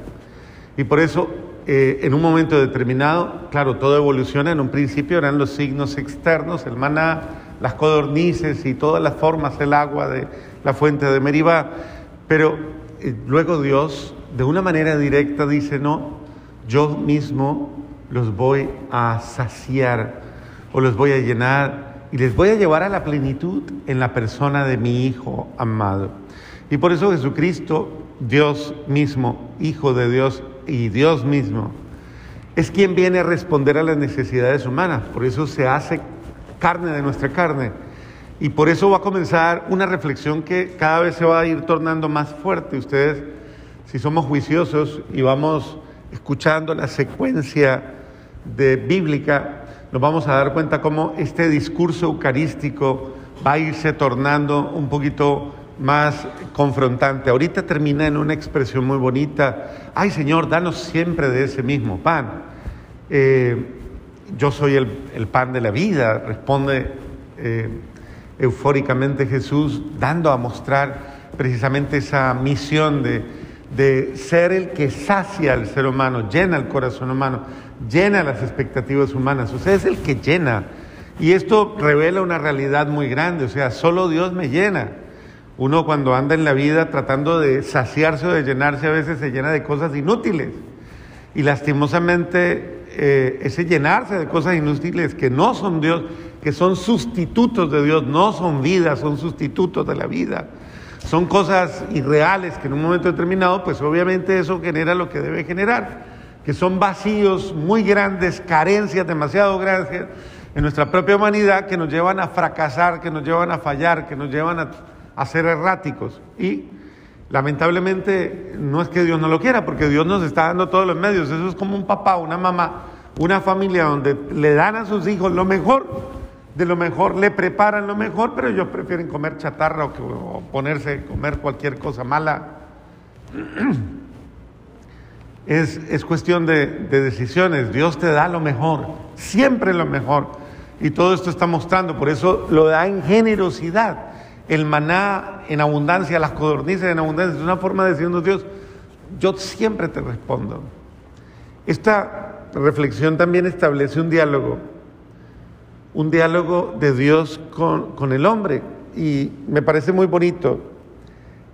Speaker 7: Y por eso, eh, en un momento determinado, claro, todo evoluciona, en un principio eran los signos externos, el maná, las codornices y todas las formas, el agua de la fuente de Meribá, pero eh, luego Dios, de una manera directa, dice, no, yo mismo los voy a saciar o los voy a llenar y les voy a llevar a la plenitud en la persona de mi Hijo amado. Y por eso Jesucristo, Dios mismo, Hijo de Dios y Dios mismo, es quien viene a responder a las necesidades humanas. Por eso se hace carne de nuestra carne. Y por eso va a comenzar una reflexión que cada vez se va a ir tornando más fuerte. Ustedes, si somos juiciosos y vamos escuchando la secuencia de bíblica, nos vamos a dar cuenta cómo este discurso eucarístico va a irse tornando un poquito más confrontante. Ahorita termina en una expresión muy bonita, ay Señor, danos siempre de ese mismo pan. Eh, yo soy el, el, pan de la vida, responde eh, eufóricamente Jesús, dando a mostrar precisamente esa misión de, de ser el que sacia al ser humano, llena el corazón humano, llena las expectativas humanas, o es el que llena. Y esto revela una realidad muy grande, o sea, solo Dios me llena. Uno cuando anda en la vida tratando de saciarse o de llenarse a veces se llena de cosas inútiles. Y lastimosamente eh, ese llenarse de cosas inútiles que no son Dios, que son sustitutos de Dios, no son vida, son sustitutos de la vida. Son cosas irreales que en un momento determinado, pues obviamente eso genera lo que debe generar, que son vacíos muy grandes, carencias demasiado grandes en nuestra propia humanidad que nos llevan a fracasar, que nos llevan a fallar, que nos llevan a a ser erráticos. Y lamentablemente no es que Dios no lo quiera, porque Dios nos está dando todos los medios. Eso es como un papá, una mamá, una familia donde le dan a sus hijos lo mejor, de lo mejor, le preparan lo mejor, pero ellos prefieren comer chatarra o, que, o ponerse a comer cualquier cosa mala. Es, es cuestión de decisiones. Dios te da lo mejor, siempre lo mejor. Y todo esto está mostrando, por eso lo da en generosidad el maná en abundancia, las codornices en abundancia, es una forma de decirnos Dios, yo siempre te respondo. Esta reflexión también establece un diálogo, un diálogo de Dios con, con el hombre. Y me parece muy bonito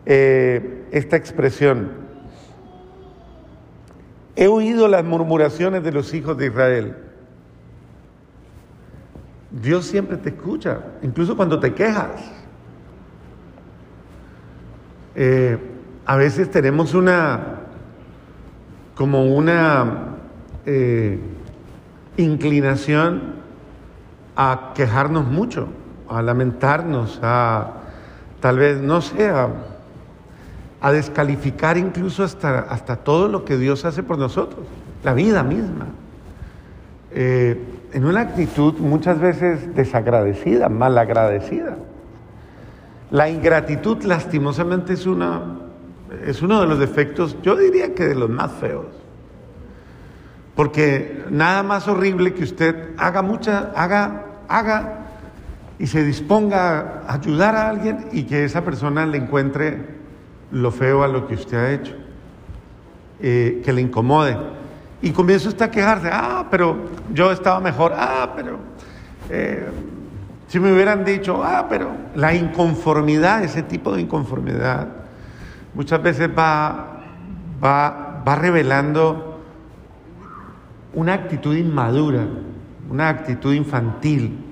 Speaker 7: eh, esta expresión. He oído las murmuraciones de los hijos de Israel. Dios siempre te escucha, incluso cuando te quejas. Eh, a veces tenemos una, como una eh, inclinación a quejarnos mucho, a lamentarnos, a tal vez, no sé, a, descalificar incluso hasta, hasta todo lo que Dios hace por nosotros, la vida misma. Eh, en una actitud muchas veces desagradecida, malagradecida. La ingratitud lastimosamente es, una, es uno de los defectos, yo diría que de los más feos. Porque nada más horrible que usted haga mucha, haga, haga y se disponga a ayudar a alguien y que esa persona le encuentre lo feo a lo que usted ha hecho, eh, que le incomode. Y comienza usted a quejarse, ah, pero yo estaba mejor, ah, pero eh, si me hubieran dicho, ah, pero la inconformidad, ese tipo de inconformidad, muchas veces va, va, va revelando una actitud inmadura, una actitud infantil.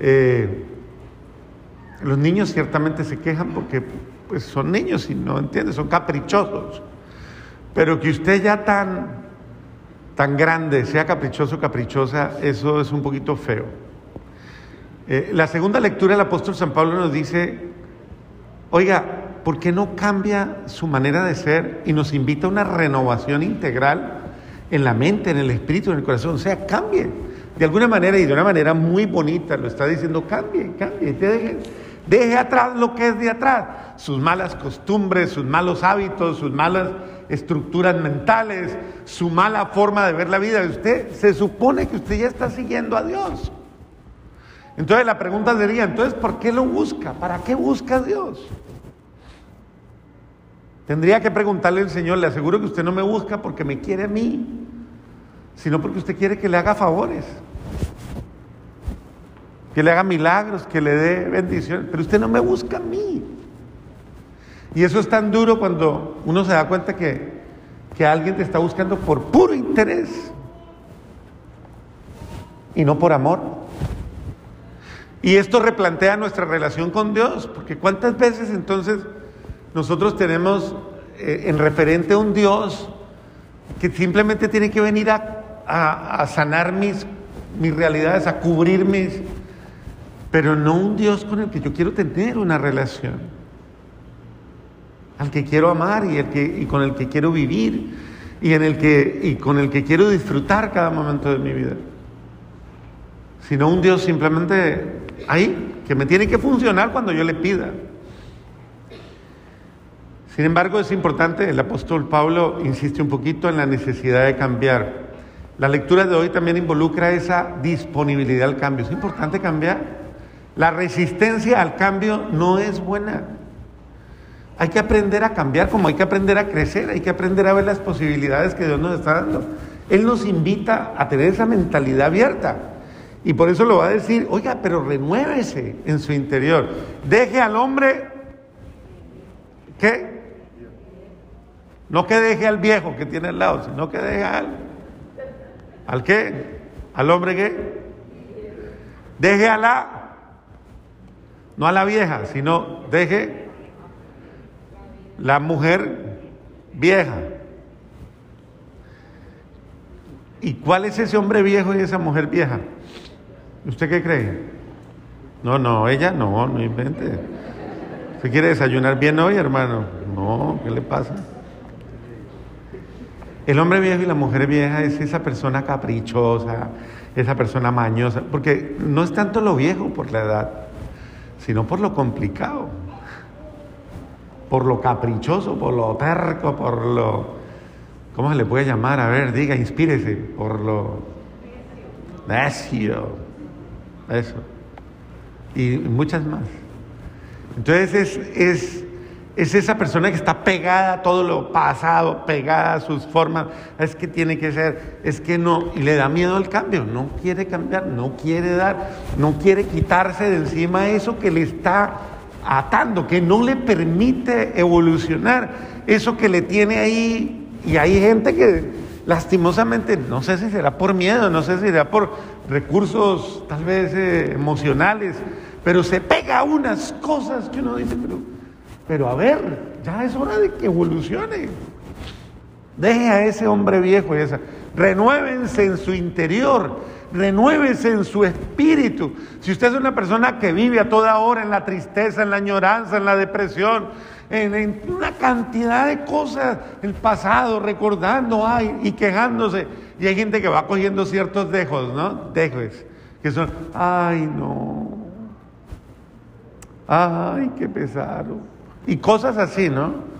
Speaker 7: Eh, los niños ciertamente se quejan porque pues, son niños y no entienden, son caprichosos. Pero que usted ya tan, tan grande sea caprichoso, caprichosa, eso es un poquito feo. Eh, la segunda lectura del apóstol San Pablo nos dice, oiga, ¿por qué no cambia su manera de ser y nos invita a una renovación integral en la mente, en el espíritu, en el corazón? O sea, cambie. De alguna manera y de una manera muy bonita lo está diciendo, cambie, cambie, deje, deje atrás lo que es de atrás, sus malas costumbres, sus malos hábitos, sus malas estructuras mentales, su mala forma de ver la vida. Usted se supone que usted ya está siguiendo a Dios. Entonces la pregunta sería, entonces, ¿por qué lo busca? ¿Para qué busca a Dios? Tendría que preguntarle al Señor, le aseguro que usted no me busca porque me quiere a mí, sino porque usted quiere que le haga favores, que le haga milagros, que le dé bendiciones, pero usted no me busca a mí. Y eso es tan duro cuando uno se da cuenta que, que alguien te está buscando por puro interés y no por amor. Y esto replantea nuestra relación con Dios, porque cuántas veces entonces nosotros tenemos eh, en referente a un Dios que simplemente tiene que venir a, sanar mis, mis realidades, a cubrir mis, pero no un Dios con el que yo quiero tener una relación, al que quiero amar y, el que, y con el que quiero vivir y, en el que, y con el que quiero disfrutar cada momento de mi vida, sino un Dios simplemente ahí, que me tiene que funcionar cuando yo le pida. Sin embargo, es importante, el apóstol Pablo insiste un poquito en la necesidad de cambiar. La lectura de hoy también involucra esa disponibilidad al cambio. Es importante cambiar. La resistencia al cambio no es buena. Hay que aprender a cambiar como hay que aprender a crecer, hay que aprender a ver las posibilidades que Dios nos está dando. Él nos invita a tener esa mentalidad abierta. Y por eso lo va a decir, oiga, pero renuévese en su interior. Deje al hombre, ¿qué? No que deje al viejo que tiene al lado, sino que deje al, ¿al qué? ¿Al hombre qué? Deje a la no a la vieja, sino deje la mujer vieja. ¿Y cuál es ese hombre viejo y esa mujer vieja? ¿Usted qué cree? No, no, ella no, no invente. ¿Usted quiere desayunar bien hoy, hermano? No, ¿qué le pasa? El hombre viejo y la mujer vieja es esa persona caprichosa, esa persona mañosa, porque no es tanto lo viejo por la edad, sino por lo complicado, por lo caprichoso, por lo terco, por lo, ¿cómo se le puede llamar? A ver, diga, inspírese, por lo necio, eso, y muchas más. Entonces es, es, es esa persona que está pegada a todo lo pasado, pegada a sus formas, es que tiene que ser, es que no, y le da miedo al cambio, no quiere cambiar, no quiere dar, no quiere quitarse de encima eso que le está atando, que no le permite evolucionar, eso que le tiene ahí, y hay gente que lastimosamente, no sé si será por miedo, no sé si será por recursos tal vez eh, emocionales, pero se pega a unas cosas que uno dice, pero, pero a ver, ya es hora de que evolucione. Deje a ese hombre viejo y esa. Renuévense en su interior, renuévense en su espíritu. Si usted es una persona que vive a toda hora en la tristeza, en la añoranza, en la depresión, en, una cantidad de cosas, el pasado, recordando ay, y quejándose, y hay gente que va cogiendo ciertos dejos, ¿no? Dejos, que son, ay, no, ay, qué pesado. Y cosas así, ¿no?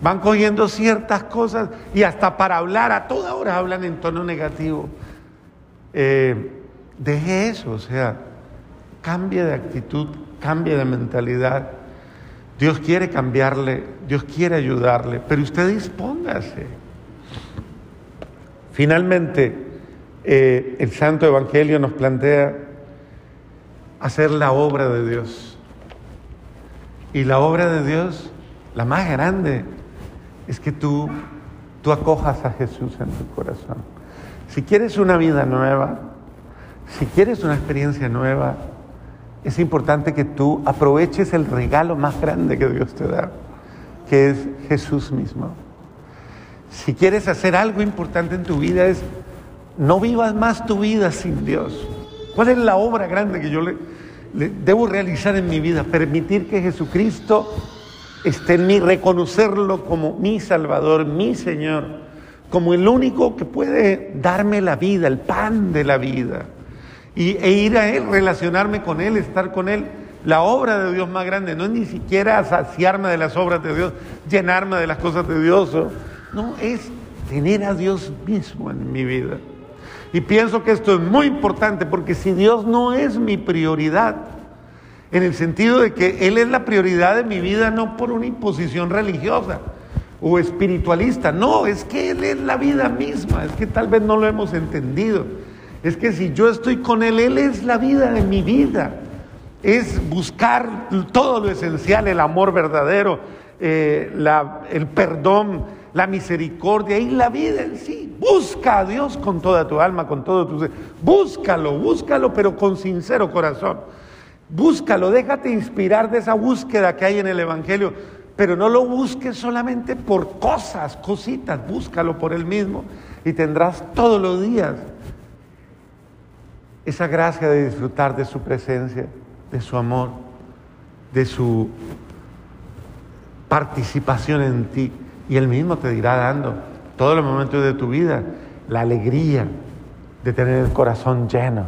Speaker 7: Van cogiendo ciertas cosas y hasta para hablar a toda hora hablan en tono negativo. Eh, deje eso, o sea, cambie de actitud, cambie de mentalidad. Dios quiere cambiarle, Dios quiere ayudarle, pero usted dispóngase. Finalmente, eh, el Santo Evangelio nos plantea hacer la obra de Dios. Y la obra de Dios, la más grande, es que tú, tú acojas a Jesús en tu corazón. Si quieres una vida nueva, si quieres una experiencia nueva, es importante que tú aproveches el regalo más grande que Dios te da, que es Jesús mismo. Si quieres hacer algo importante en tu vida es no vivas más tu vida sin Dios. ¿Cuál es la obra grande que yo le, debo realizar en mi vida? Permitir que Jesucristo esté en mí, reconocerlo como mi Salvador, mi Señor, como el único que puede darme la vida, el pan de la vida. Y, e ir a Él, relacionarme con Él, estar con Él. La obra de Dios más grande no es ni siquiera saciarme de las obras de Dios, llenarme de las cosas de Dios. No, es tener a Dios mismo en mi vida. Y pienso que esto es muy importante porque si Dios no es mi prioridad, en el sentido de que Él es la prioridad de mi vida no por una imposición religiosa o espiritualista, no, es que Él es la vida misma, es que tal vez no lo hemos entendido. Es que si yo estoy con Él, Él es la vida de mi vida. Es buscar todo lo esencial, el amor verdadero, eh, la, el perdón, la misericordia y la vida en sí. Busca a Dios con toda tu alma, con todo tu ser. Búscalo, búscalo, pero con sincero corazón. Búscalo, déjate inspirar de esa búsqueda que hay en el Evangelio, pero no lo busques solamente por cosas, cositas, búscalo por Él mismo y tendrás todos los días esa gracia de disfrutar de su presencia, de su amor, de su participación en ti. Y Él mismo te dirá dando todos los momentos de tu vida la alegría de tener el corazón lleno,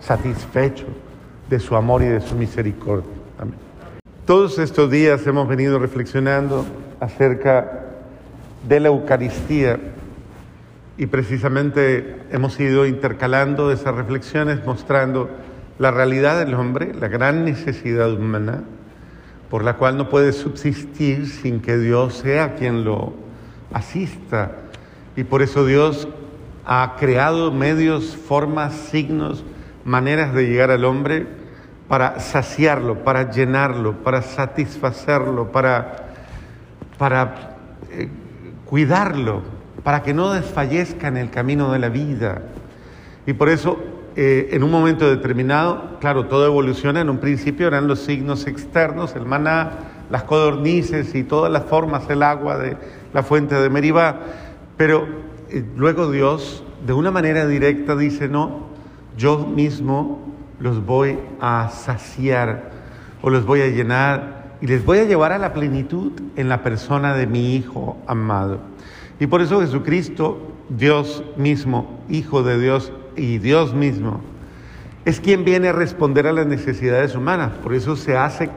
Speaker 7: satisfecho de su amor y de su misericordia. Todos estos días hemos venido reflexionando acerca de la Eucaristía y precisamente hemos ido intercalando esas reflexiones mostrando la realidad del hombre, la gran necesidad humana, por la cual no puede subsistir sin que Dios sea quien lo asista. Y por eso Dios ha creado medios, formas, signos, maneras de llegar al hombre para saciarlo, para llenarlo, para satisfacerlo, para, para eh, cuidarlo, para que no desfallezca en el camino de la vida. Y por eso, eh, en un momento determinado, claro, todo evoluciona, en un principio eran los signos externos, el maná, las codornices y todas las formas, el agua de la fuente de Meribá, pero eh, luego Dios, de una manera directa, dice, no, yo mismo los voy a saciar o los voy a llenar y les voy a llevar a la plenitud en la persona de mi Hijo amado. Y por eso Jesucristo, Dios mismo, Hijo de Dios y Dios mismo, es quien viene a responder a las necesidades humanas. Por eso se hace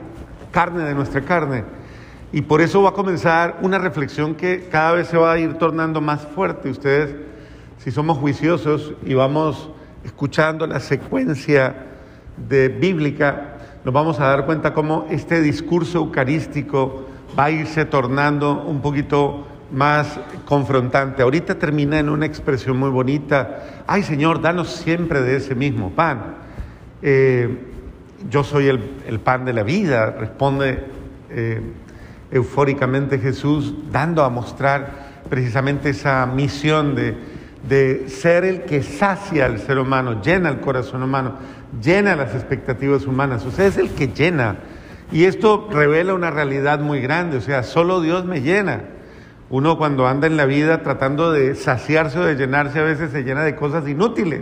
Speaker 7: carne de nuestra carne. Y por eso va a comenzar una reflexión que cada vez se va a ir tornando más fuerte. Ustedes, si somos juiciosos y vamos escuchando la secuencia de bíblica, nos vamos a dar cuenta cómo este discurso eucarístico va a irse tornando un poquito más confrontante. Ahorita termina en una expresión muy bonita, ay Señor, danos siempre de ese mismo pan. Eh, yo soy el, pan de la vida, responde eh, eufóricamente Jesús, dando a mostrar precisamente esa misión de, de ser el que sacia al ser humano, llena el corazón humano, llena las expectativas humanas, o sea, es el que llena. Y esto revela una realidad muy grande, o sea, solo Dios me llena. Uno cuando anda en la vida tratando de saciarse o de llenarse a veces se llena de cosas inútiles.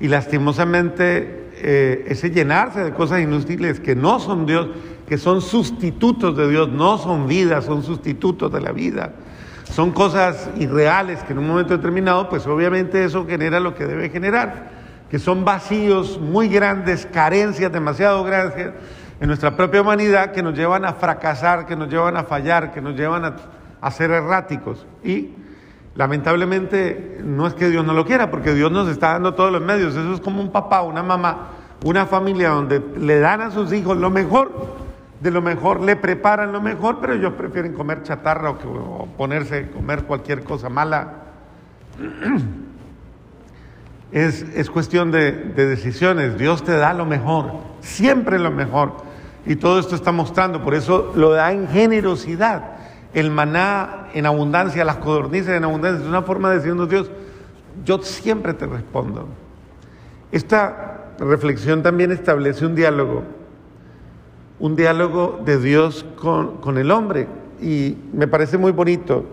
Speaker 7: Y lastimosamente eh, ese llenarse de cosas inútiles que no son Dios, que son sustitutos de Dios, no son vida, son sustitutos de la vida. Son cosas irreales que en un momento determinado, pues obviamente eso genera lo que debe generar, que son vacíos muy grandes, carencias demasiado grandes en nuestra propia humanidad que nos llevan a fracasar, que nos llevan a fallar, que nos llevan a a ser erráticos. Y lamentablemente no es que Dios no lo quiera, porque Dios nos está dando todos los medios. Eso es como un papá, una mamá, una familia donde le dan a sus hijos lo mejor, de lo mejor, le preparan lo mejor, pero ellos prefieren comer chatarra o, que, ponerse a comer cualquier cosa mala. Es, es cuestión de, de decisiones. Dios te da lo mejor, siempre lo mejor. Y todo esto está mostrando, por eso lo da en generosidad el maná en abundancia, las codornices en abundancia, es una forma de decirnos Dios, yo siempre te respondo. Esta reflexión también establece un diálogo, un diálogo de Dios con, el hombre. Y me parece muy bonito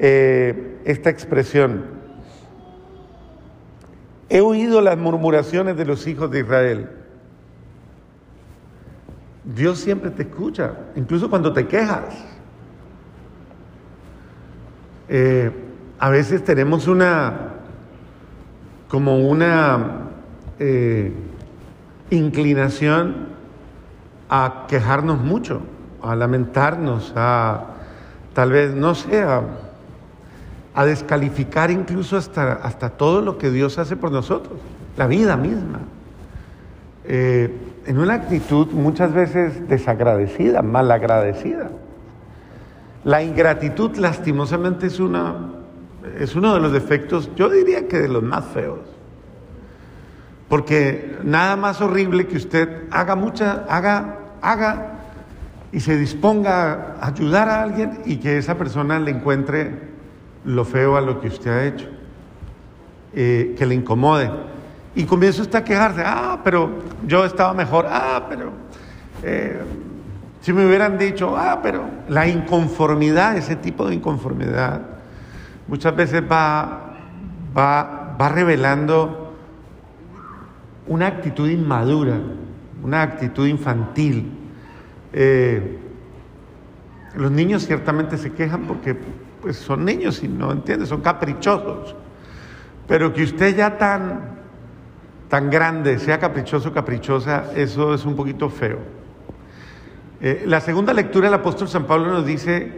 Speaker 7: eh, esta expresión. He oído las murmuraciones de los hijos de Israel. Dios siempre te escucha, incluso cuando te quejas. Eh, a veces tenemos una, como una eh, inclinación a quejarnos mucho, a lamentarnos, a tal vez, no sé, a, descalificar incluso hasta, hasta todo lo que Dios hace por nosotros, la vida misma. Eh, en una actitud muchas veces desagradecida, malagradecida. La ingratitud lastimosamente es, una, es uno de los defectos, yo diría que de los más feos. Porque nada más horrible que usted haga mucha, haga, haga y se disponga a ayudar a alguien y que esa persona le encuentre lo feo a lo que usted ha hecho, eh, que le incomode. Y comienza usted a quejarse, ah, pero yo estaba mejor, ah, pero eh, si me hubieran dicho, ah, pero la inconformidad, ese tipo de inconformidad, muchas veces va, va, va revelando una actitud inmadura una actitud infantil. Eh, los niños ciertamente se quejan porque pues, son niños y no entienden, son caprichosos. Pero que usted ya tan, tan grande sea caprichoso, caprichosa, eso es un poquito feo. Eh, la segunda lectura del apóstol San Pablo nos dice,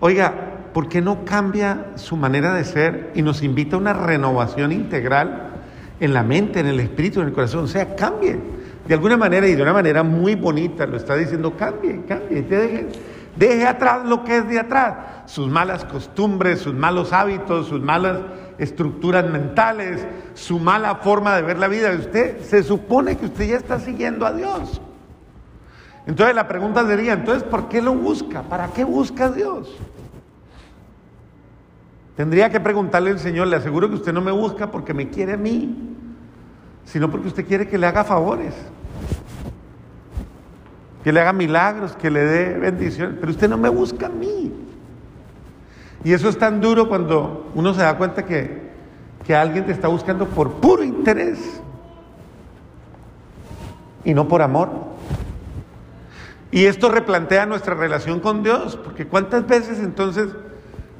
Speaker 7: oiga, ¿por qué no cambia su manera de ser y nos invita a una renovación integral en la mente, en el espíritu, en el corazón? O sea, cambie. De alguna manera y de una manera muy bonita lo está diciendo, cambie, cambie, deje, deje atrás lo que es de atrás, sus malas costumbres, sus malos hábitos, sus malas estructuras mentales, su mala forma de ver la vida. Usted se supone que usted ya está siguiendo a Dios. Entonces la pregunta sería, entonces, ¿por qué lo busca? ¿Para qué busca a Dios? Tendría que preguntarle al Señor, le aseguro que usted no me busca porque me quiere a mí, sino porque usted quiere que le haga favores, que le haga milagros, que le dé bendiciones, pero usted no me busca a mí. Y eso es tan duro cuando uno se da cuenta que, que alguien te está buscando por puro interés y no por amor. Y esto replantea nuestra relación con Dios, porque cuántas veces entonces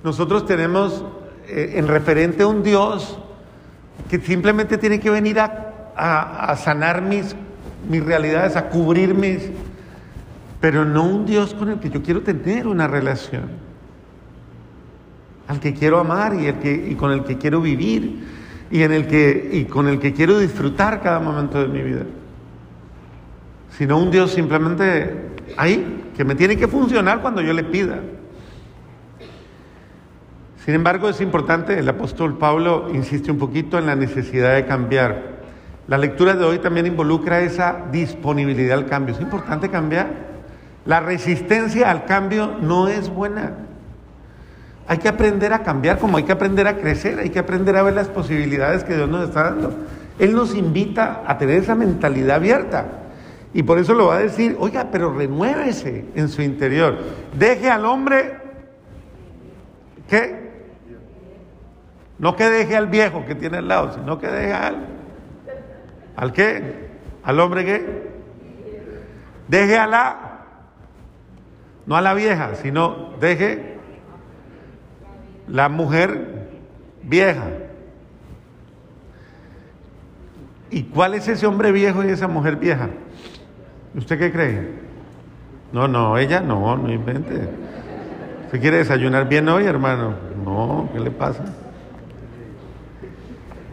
Speaker 7: nosotros tenemos eh, en referente a un Dios que simplemente tiene que venir a, sanar mis, mis realidades, a cubrir mis, pero no un Dios con el que yo quiero tener una relación, al que quiero amar y, el que, y con el que quiero vivir y, en el que, y con el que quiero disfrutar cada momento de mi vida, sino un Dios simplemente ahí, que me tiene que funcionar cuando yo le pida. Sin embargo, es importante, el apóstol Pablo insiste un poquito en la necesidad de cambiar. La lectura de hoy también involucra esa disponibilidad al cambio. Es importante cambiar. La resistencia al cambio no es buena. Hay que aprender a cambiar como hay que aprender a crecer, hay que aprender a ver las posibilidades que Dios nos está dando. Él nos invita a tener esa mentalidad abierta. Y por eso lo va a decir, oiga, pero renuévese en su interior. Deje al hombre que no que deje al viejo que tiene al lado, sino que deje al. ¿Al qué? ¿Al hombre qué? Deje a la. No a la vieja, sino deje la mujer vieja. ¿Y cuál es ese hombre viejo y esa mujer vieja? ¿Usted qué cree? No, no, ella no, no invente. ¿Usted quiere desayunar bien hoy, hermano? No, ¿qué le pasa?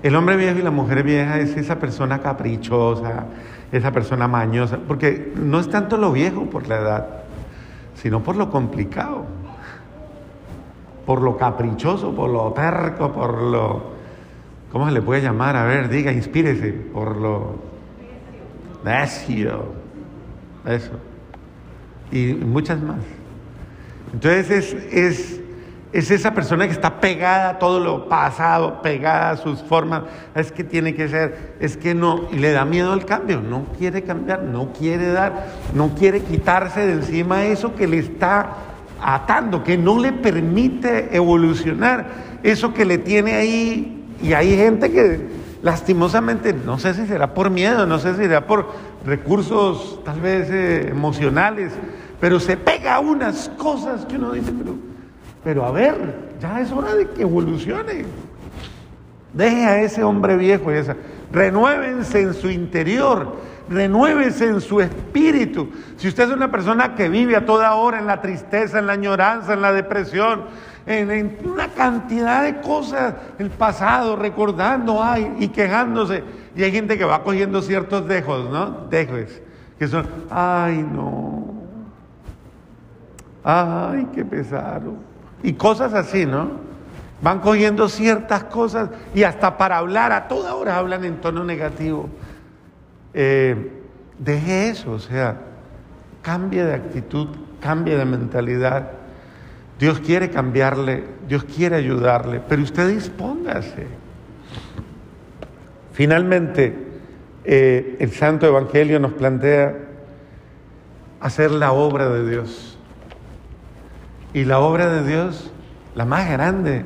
Speaker 7: El hombre viejo y la mujer vieja es esa persona caprichosa, esa persona mañosa, porque no es tanto lo viejo por la edad, sino por lo complicado, por lo caprichoso, por lo terco, por lo... ¿Cómo se le puede llamar? A ver, diga, inspírese, por lo necio, eso, y muchas más. Entonces es, es es esa persona que está pegada a todo lo pasado, pegada a sus formas. Es que tiene que ser, es que no, y le da miedo al cambio, no quiere cambiar, no quiere dar, no quiere quitarse de encima eso que le está atando, que no le permite evolucionar, eso que le tiene ahí. Y hay gente que lastimosamente, no sé si será por miedo, no sé si será por recursos tal vez eh, emocionales, pero se pega a unas cosas que uno dice, pero pero a ver, ya es hora de que evolucione. Deje a ese hombre viejo y esa. Renuévense en su interior, renuévense en su espíritu. Si usted es una persona que vive a toda hora en la tristeza, en la añoranza, en la depresión, en, una cantidad de cosas, el pasado, recordando, ay, y quejándose. Y hay gente que va cogiendo ciertos dejos, ¿no? Dejos, que son, ay, no. Ay, qué pesado y cosas así, ¿no? Van cogiendo ciertas cosas y hasta para hablar, a toda hora hablan en tono negativo. Eh, deje eso, o sea, cambie de actitud, cambie de mentalidad. Dios quiere cambiarle, Dios quiere ayudarle, pero usted dispóngase. Finalmente, eh, el Santo Evangelio nos plantea hacer la obra de Dios. Y la obra de Dios, la más grande,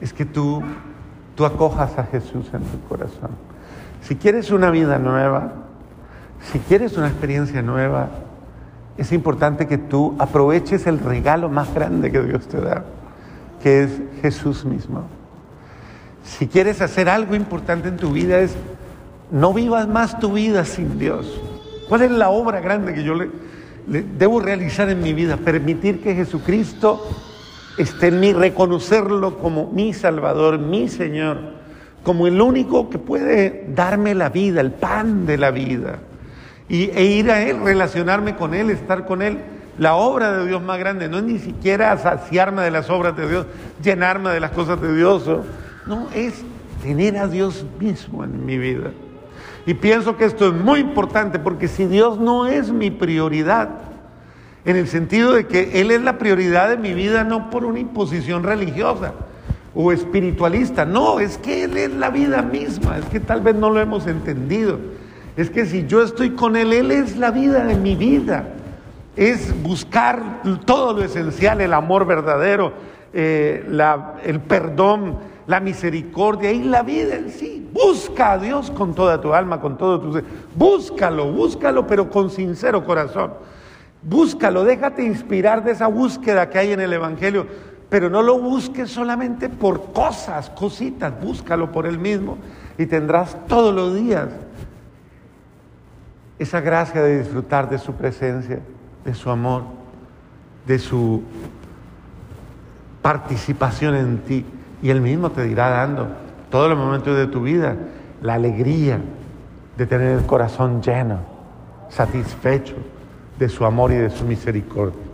Speaker 7: es que tú, tú acojas a Jesús en tu corazón. Si quieres una vida nueva, Si quieres una experiencia nueva, es importante que tú aproveches el regalo más grande que Dios te da, que es Jesús mismo. Si quieres hacer algo importante en tu vida es no vivas más tu vida sin Dios. ¿Cuál es la obra grande que yo le, le debo realizar en mi vida? Permitir que Jesucristo esté en mí, reconocerlo como mi Salvador, mi Señor, como el único que puede darme la vida, el pan de la vida. Y, e ir a Él, relacionarme con Él, estar con Él. La obra de Dios más grande no es ni siquiera saciarme de las obras de Dios, llenarme de las cosas de Dios. No, es tener a Dios mismo en mi vida. Y pienso que esto es muy importante porque si Dios no es mi prioridad, en el sentido de que Él es la prioridad de mi vida no por una imposición religiosa o espiritualista, no, es que Él es la vida misma, es que tal vez no lo hemos entendido. Es que si yo estoy con Él, Él es la vida de mi vida. Es buscar todo lo esencial, el amor verdadero, eh, el perdón, la misericordia y la vida en sí. Busca a Dios con toda tu alma, con todo tu ser. Búscalo, búscalo, pero con sincero corazón. Búscalo, déjate inspirar de esa búsqueda que hay en el Evangelio, pero no lo busques solamente por cosas, cositas, búscalo por Él mismo y tendrás todos los días esa gracia de disfrutar de su presencia, de su amor, de su participación en ti. Y Él mismo te dirá dando todos los momentos de tu vida la alegría de tener el corazón lleno, satisfecho de su amor y de su misericordia.